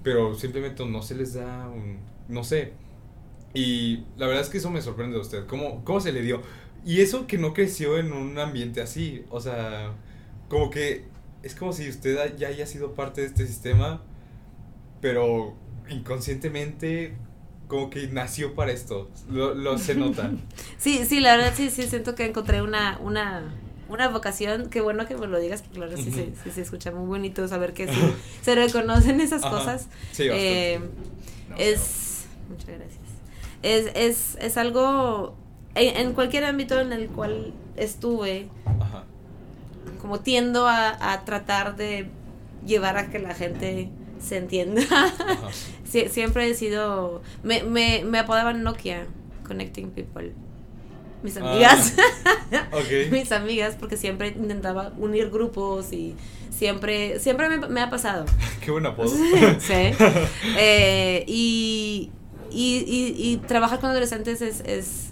A: pero simplemente no se les da un, no sé. Y la verdad es que eso me sorprende de usted, cómo, cómo se le dio. Y eso que no creció en un ambiente así, o sea, como que es como si usted ya haya sido parte de este sistema, pero inconscientemente como que nació para esto. Lo, lo se nota.
B: sí, sí, la verdad sí, sí, siento que encontré una, una, una vocación. Qué bueno que me lo digas, porque claro, sí, uh -huh. sí, sí, se escucha muy bonito saber que sí, se reconocen esas Ajá. cosas.
A: Sí,
B: eh, es. Muchas gracias. es, es, es algo, en, cualquier ámbito en el cual estuve, como tiendo a, a, tratar de llevar a que la gente se entienda. siempre he sido, me, me, me apodaban Nokia, Connecting People mis ah, amigas. mis amigas, porque siempre intentaba unir grupos y siempre, siempre me, ha pasado.
A: Qué buen apodo.
B: sí. Eh, y, y, y, trabajar con adolescentes es, es,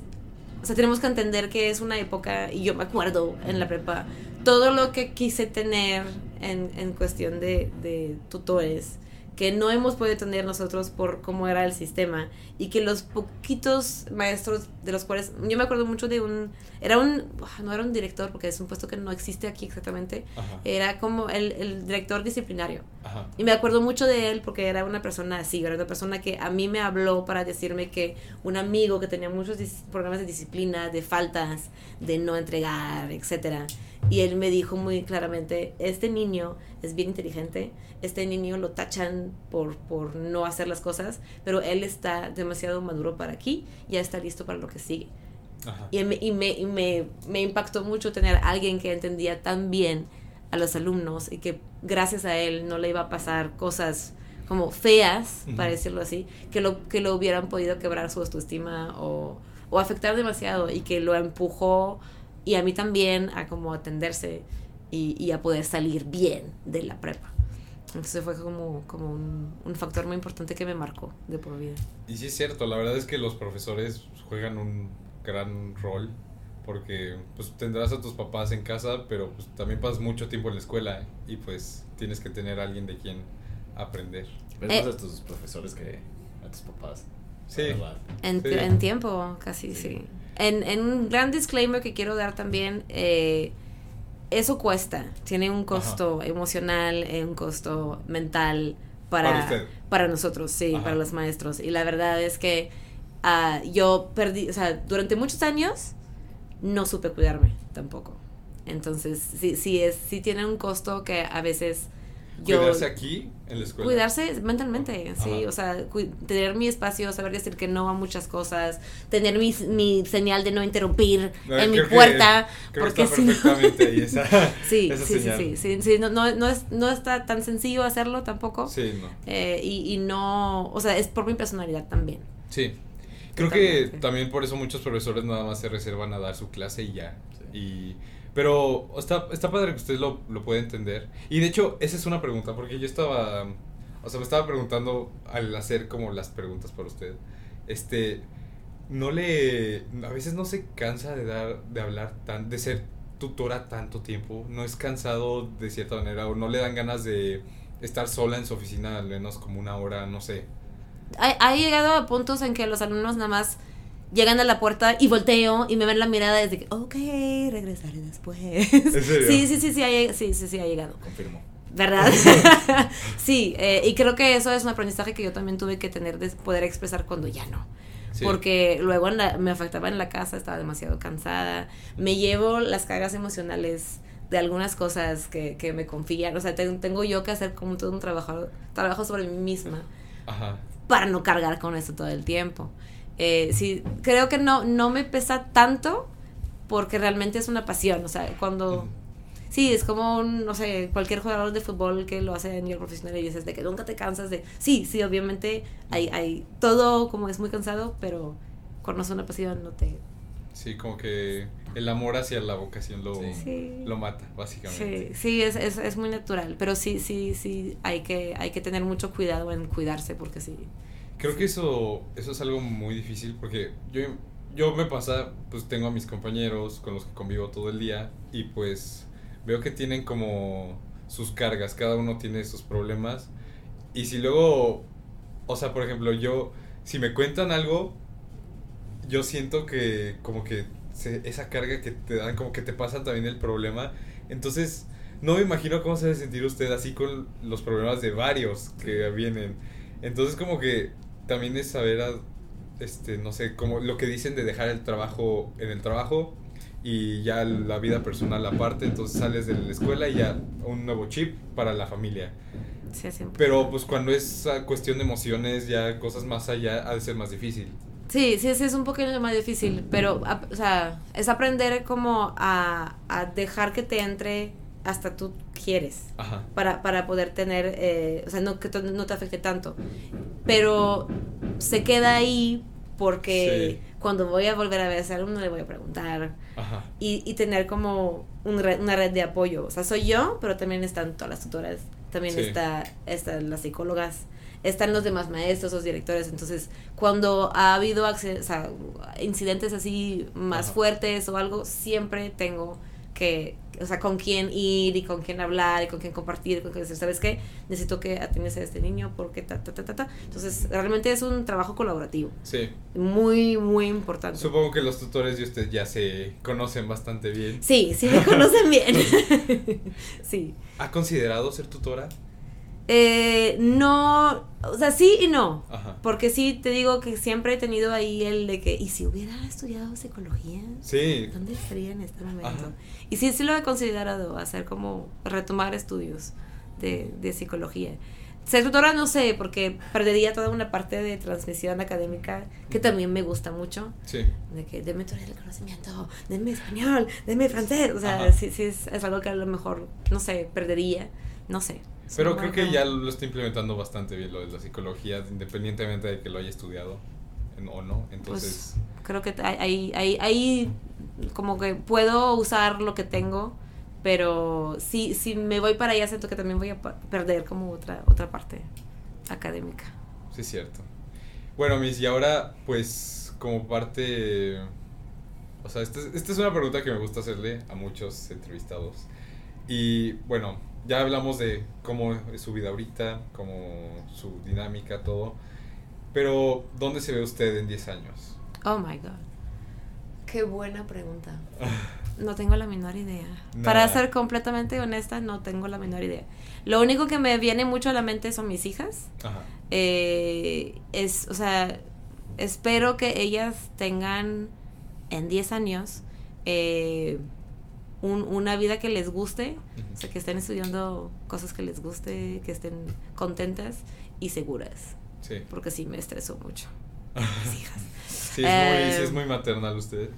B: o sea, tenemos que entender que es una época, y yo me acuerdo en la prepa, todo lo que quise tener en, en cuestión de, de tutores que no hemos podido tener nosotros por cómo era el sistema y que los poquitos maestros de los cuales yo me acuerdo mucho de un era un ah, no era un director porque es un puesto que no existe aquí exactamente era como el, el director disciplinario. Y me acuerdo mucho de él porque era una persona así era una persona que a mí me habló para decirme que un amigo que tenía muchos programas de disciplina de faltas de no entregar etcétera. Y él me dijo muy claramente este niño es bien inteligente. Este niño lo tachan por, por no hacer las cosas, pero él está demasiado maduro para aquí, ya está listo para lo que sigue. Y, me, y, me, y me, me, impactó mucho tener a alguien que entendía tan bien a los alumnos y que gracias a él no le iba a pasar cosas como feas, para decirlo así, que lo, que lo hubieran podido quebrar su autoestima o, o afectar demasiado y que lo empujó y a mí también a como atenderse y, y a poder salir bien de la prepa. Entonces fue como, como un, un, factor muy importante que me marcó de por vida.
A: Y sí es cierto, la verdad es que los profesores juegan un gran rol porque pues tendrás a tus papás en casa, pero pues también pasas mucho tiempo en la escuela y pues tienes que tener a alguien de quien aprender.
C: Ves más eh. a tus profesores que a tus papás.
A: Sí.
B: En, en tiempo, casi, sí. En, en un gran disclaimer que quiero dar también, eh, eso cuesta, tiene un costo emocional, eh, un costo mental para, para, nosotros, sí, para los maestros. Y la verdad es que uh, yo perdí, o sea, durante muchos años no supe cuidarme tampoco. Entonces, sí, sí, es, sí tiene un costo que a veces
A: Cuidarse aquí en la escuela.
B: Cuidarse mentalmente, sí, o sea, tener mi espacio, saber decir que no a muchas cosas, tener mi, mi señal de no interrumpir en mi puerta, porque si no... sí, sí, sí, sí, sí, no, no, no, es, no está tan sencillo hacerlo tampoco.
A: Sí, no.
B: Eh, y, y no, o sea, es por mi personalidad también.
A: Sí. Creo que también por eso muchos profesores nada más se reservan a dar su clase y ya. Y pero está, está padre que usted lo, lo puede entender. Y de hecho, esa es una pregunta, porque yo estaba, o sea, me estaba preguntando al hacer como las preguntas para usted. Este, no le, a veces no se cansa de dar, de hablar tan, de ser tutora tanto tiempo. No es cansado de cierta manera, o no le dan ganas de estar sola en su oficina al menos como una hora, no sé.
B: Ha, ha llegado a puntos en que los alumnos nada más llegan a la puerta y volteo y me ven la mirada desde que, ok, regresaré después. Sí, sí, sí, sí, ha, sí, sí, sí, ha llegado.
C: Confirmo.
B: ¿Verdad? sí, eh, y creo que eso es un aprendizaje que yo también tuve que tener de poder expresar cuando ya no. Porque luego me afectaba en la casa, estaba demasiado cansada. Me llevo las cargas emocionales de algunas cosas que, que me confían. O sea, tengo, yo que hacer como todo un trabajo, trabajo sobre mí misma Ajá. para no cargar con eso todo el tiempo. Eh, sí, creo que no, no me pesa tanto porque realmente es una pasión. O sea, cuando... Sí, es como, no sé, cualquier jugador de fútbol que lo hace a nivel profesional y dices de que nunca te cansas de... Sí, sí, obviamente hay, hay todo como es muy cansado, pero cuando es una pasión no te...
A: Sí, como que el amor hacia la vocación lo, lo mata, básicamente.
B: Sí, sí es, es, es, muy natural, pero sí, sí, sí, hay que, hay que tener mucho cuidado en cuidarse porque sí.
A: Creo que eso, eso es algo muy difícil porque yo, yo me pasa, pues tengo a mis compañeros con los que convivo todo el día y pues veo que tienen como sus cargas, cada uno tiene sus problemas. Y si luego, o sea, por ejemplo, yo, si me cuentan algo, yo siento que como que esa carga que te dan, como que te pasa también el problema, entonces no me imagino cómo se debe sentir usted así con los problemas de varios que vienen. Entonces como que también es saber, este, no sé, como lo que dicen de dejar el trabajo en el trabajo y ya la vida personal aparte, entonces sales de la escuela y ya un nuevo chip para la familia. Pero pues cuando es cuestión de emociones, ya cosas más allá, ha de ser más difícil.
B: Sí, sí, sí, es un poquito más difícil, pero, o sea, es aprender como a, a dejar que te entre hasta tú quieres Para, para poder tener, eh, o sea, no que no te afecte tanto, pero se queda ahí porque cuando voy a volver a ver a ese alumno le voy a preguntar Y, y, tener como una red de apoyo, o sea, soy yo, pero también están todas las tutoras, también está, están las psicólogas, están los demás maestros, los directores. Entonces, cuando ha habido o sea, incidentes así más fuertes o algo, siempre tengo que, o sea, con quién ir y con quién hablar y con quién compartir, con quién decir, ¿sabes qué? Necesito que atiendas a este niño porque ta, ta, ta, ta, ta. Entonces, realmente es un trabajo colaborativo.
A: Sí.
B: Muy, muy importante.
A: Supongo que los tutores de usted ya se conocen bastante bien.
B: Sí, sí me conocen bien. sí.
A: ¿Ha considerado ser tutora?
B: Eh, no, o sea, sí y no. Porque sí te digo que siempre he tenido ahí el de que, ¿y si hubiera estudiado psicología?
A: Sí.
B: ¿Dónde estaría en este momento? Y sí, sí lo he considerado, hacer como retomar estudios de, de psicología. Ser tutora no sé, porque perdería toda una parte de transmisión académica que también me gusta mucho.
A: Sí.
B: De que denme todo el conocimiento, denme español, denme francés. O sea, sí, sí es, es algo que a lo mejor, no sé, perdería. No sé.
A: Pero creo que ya lo está implementando bastante bien lo de la psicología, independientemente de que lo haya estudiado o no. Entonces.
B: Pues, creo que ahí, ahí, ahí como que puedo usar lo que tengo, pero si, si me voy para allá siento que también voy a perder como otra, otra parte académica.
A: Sí, es cierto. Bueno, Miss, y ahora pues como parte... O sea, esta, esta es una pregunta que me gusta hacerle a muchos entrevistados. Y bueno, ya hablamos de cómo es su vida ahorita, cómo su dinámica, todo. Pero, ¿dónde se ve usted en 10 años?
B: Oh my God. Qué buena pregunta. No tengo la menor idea. Para ser completamente honesta, no tengo la menor idea. Lo único que me viene mucho a la mente son mis hijas. Ajá. Eh, es, o sea, espero que ellas tengan en 10 años eh, una vida que les guste, o sea, que estén estudiando cosas que les guste, que estén contentas y seguras.
A: Sí.
B: Porque sí me estresó mucho.
A: Mis hijas. sí, es, muy, eh, maternal usted.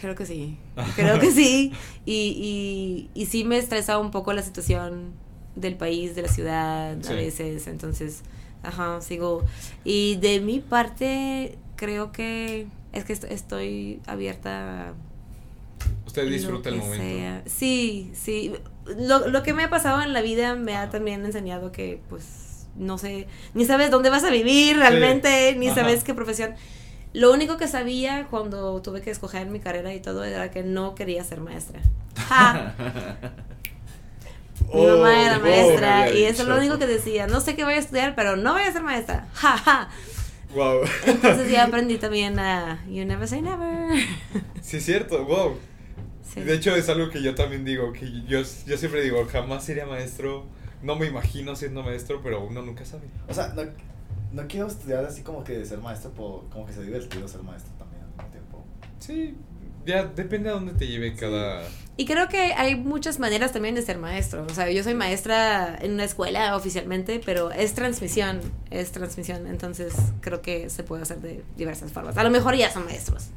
B: Creo que sí. Creo que sí. Y, y, y sí me estresa un poco la situación del país, de la ciudad, a veces. Entonces, ajá, sigo. Y de mi parte, creo que es que estoy abierta
A: Usted disfruta el momento.
B: Sí, sí. Lo, lo que me ha pasado en la vida me ha también enseñado que, pues, no sé, ni sabes dónde vas a vivir realmente, ni sabes qué profesión. Lo único que sabía cuando tuve que escoger mi carrera y todo era que no quería ser maestra. Mi mamá era oh, maestra y eso es lo único que decía. No sé qué voy a estudiar, pero no voy a ser maestra. Ja,
A: Wow.
B: Entonces ya aprendí también a You never say never.
A: Sí, es cierto, wow. De hecho, es algo que yo también digo, que yo, yo siempre digo, jamás sería maestro, no me imagino siendo maestro, pero uno nunca sabe.
C: O sea, no, no quiero estudiar así como que ser maestro, como que se divertido ser maestro también al mismo tiempo.
A: Sí, ya depende a dónde te lleve cada...
B: Y creo que hay muchas maneras también de ser maestro. O sea, yo soy maestra en una escuela oficialmente, pero es transmisión, es transmisión. Entonces creo que se puede hacer de diversas formas. A lo mejor ya son maestros,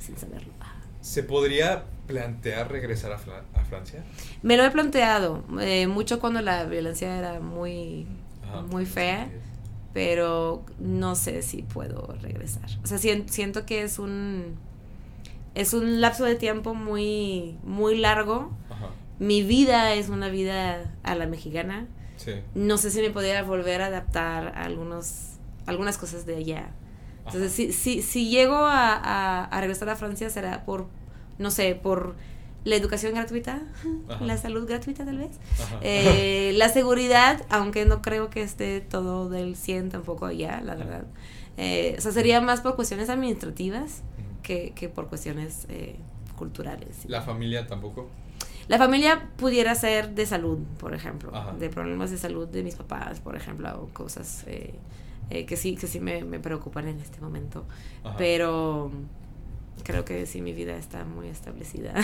B: sin saberlo.
A: ¿Se podría plantear regresar a, a Francia?
B: Me lo he planteado, eh, mucho cuando la violencia era muy, muy fea, pero no sé si puedo regresar. O sea, siento que es un, es un lapso de tiempo muy, muy largo. Mi vida es una vida a la mexicana. No sé si me podría volver a adaptar a algunos, algunas cosas de allá. Entonces, si, si, si llego a, a, regresar a Francia será por, no sé, por la educación gratuita, la salud gratuita tal vez, eh, la seguridad, aunque no creo que esté todo del 100 tampoco allá, la verdad. Eh, o sea, sería más por cuestiones administrativas que, que por cuestiones eh, culturales.
A: ¿La familia tampoco?
B: La familia pudiera ser de salud, por ejemplo, de problemas de salud de mis papás, por ejemplo, o cosas eh, que sí, que sí me, me, preocupan en este momento. Pero creo que sí mi vida está muy establecida.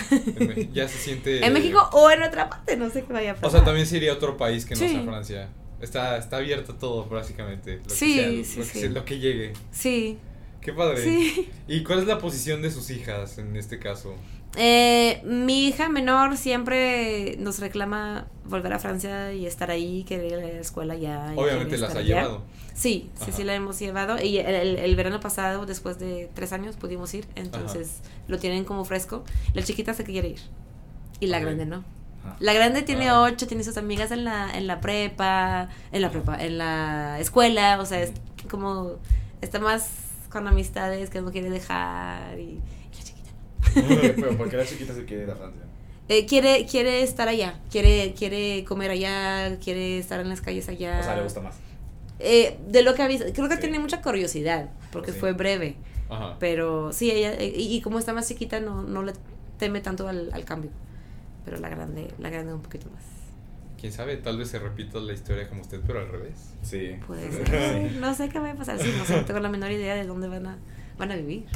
A: ya se siente...
B: en México o en otra parte, no sé qué vaya a pasar.
A: O sea, también sería otro país que no sea Francia. Está, está abierto todo, básicamente.
B: Lo sí, que
A: sí, lo, que, lo que llegue.
B: Sí.
A: Qué padre. Sí. ¿Y cuál es la posición de sus hijas en este caso?
B: Eh, mi hija menor siempre nos reclama volver a Francia y estar ahí, querer ir a la escuela ya.
A: Obviamente las ha llevado.
B: Sí, sí, sí la hemos llevado. Y el, verano pasado, después de tres años, pudimos ir. Entonces lo tienen como fresco. La chiquita se quiere ir. Y la grande no. La grande tiene ocho, tiene sus amigas en la, en la prepa, en la prepa, en la escuela, o sea, es como, está más con amistades que no quiere dejar y.
C: Pero ¿por qué la chiquita se quiere ir a Francia?
B: Eh, quiere, quiere estar allá, quiere, quiere comer allá, quiere estar en las calles allá.
C: O sea, le gusta más.
B: Eh, de lo que ha visto, creo que tiene mucha curiosidad, porque fue breve. Ajá. Pero sí, ella, y, como está más chiquita, no, no le teme tanto al, al cambio pero la grande, la grande un poquito más.
A: Quién sabe, tal vez se repita la historia como usted, pero al revés.
C: Sí.
B: Puede ser. No sé qué va a pasar, sí, no sé, no tengo la menor idea de dónde van a, van a vivir.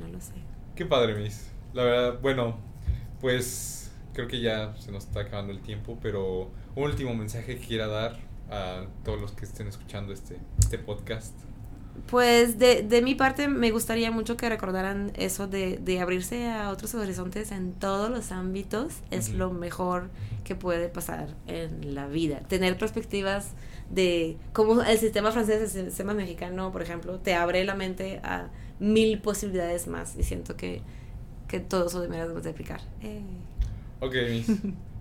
B: No lo sé.
A: Qué padre, Miss. La verdad, bueno, pues creo que ya se nos está acabando el tiempo, pero un último mensaje que quiera dar a todos los que estén escuchando este, este podcast.
B: Pues de, de mi parte me gustaría mucho que recordaran eso de, de abrirse a otros horizontes en todos los ámbitos. Es lo mejor que puede pasar en la vida. Tener perspectivas de cómo el sistema francés, el sistema mexicano, por ejemplo, te abre la mente a mil posibilidades más. Y siento que, que todo eso deberíamos de aplicar. Eh.
A: Ok,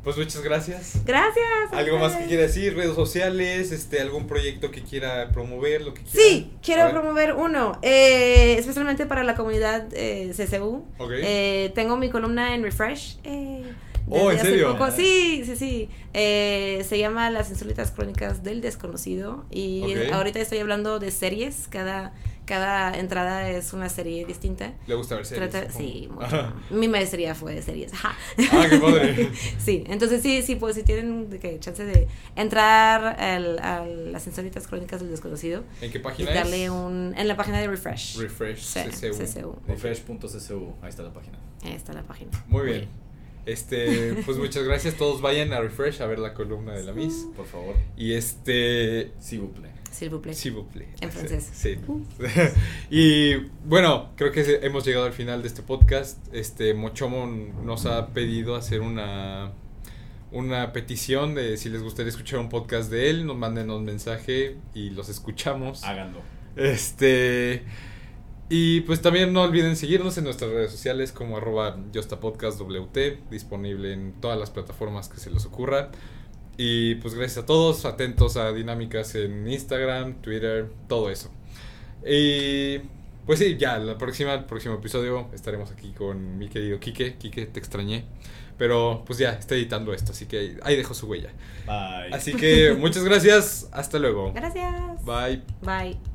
A: Pues muchas gracias.
B: Gracias.
A: ¿Algo más que quiera decir? ¿Redes sociales? este ¿Algún proyecto que quiera promover? Lo que quiera?
B: Sí, quiero promover uno, eh, especialmente para la comunidad eh, CCU. Eh, tengo mi columna en Refresh. Eh,
A: oh, ¿en serio?
B: Sí, sí, sí. Eh, se llama Las insólitas crónicas del desconocido. Y ahorita estoy hablando de series. Cada cada entrada es una serie distinta.
A: ¿Le gusta ver series?
B: sí, mucho. Mi maestría fue de series.
A: ah, qué padre.
B: sí, entonces sí, sí, pues si tienen que, chance de entrar al, a las insólitas crónicas del desconocido.
A: ¿En qué página
B: y darle un en la página de Refresh.
A: Refresh CCU.
C: Refresh.ccu, ahí está la página.
B: Ahí está la página.
A: Muy bien. Este, pues muchas gracias. Todos vayan a Refresh a ver la columna de la Miss.
C: Por favor.
A: Y este.
C: Vous plaît.
B: S'il vous plaît.
A: S'il vous plaît.
B: En francés.
A: Sí. y bueno, creo que hemos llegado al final de este podcast. Este, Mochomo nos ha pedido hacer una una petición de si les gustaría escuchar un podcast de él, nos manden un mensaje y los escuchamos.
C: Háganlo.
A: Este. Y pues también no olviden seguirnos en nuestras redes sociales como arroba WT, disponible en todas las plataformas que se les ocurra. Y pues gracias a todos, atentos a dinámicas en Instagram, Twitter, todo eso. Y pues sí, ya, la próxima, el próximo episodio estaremos aquí con mi querido Quique. Quique, te extrañé. Pero pues ya, está editando esto, así que ahí dejo su huella.
C: Bye.
A: Así que muchas gracias, hasta luego.
B: Gracias.
A: Bye.
B: Bye.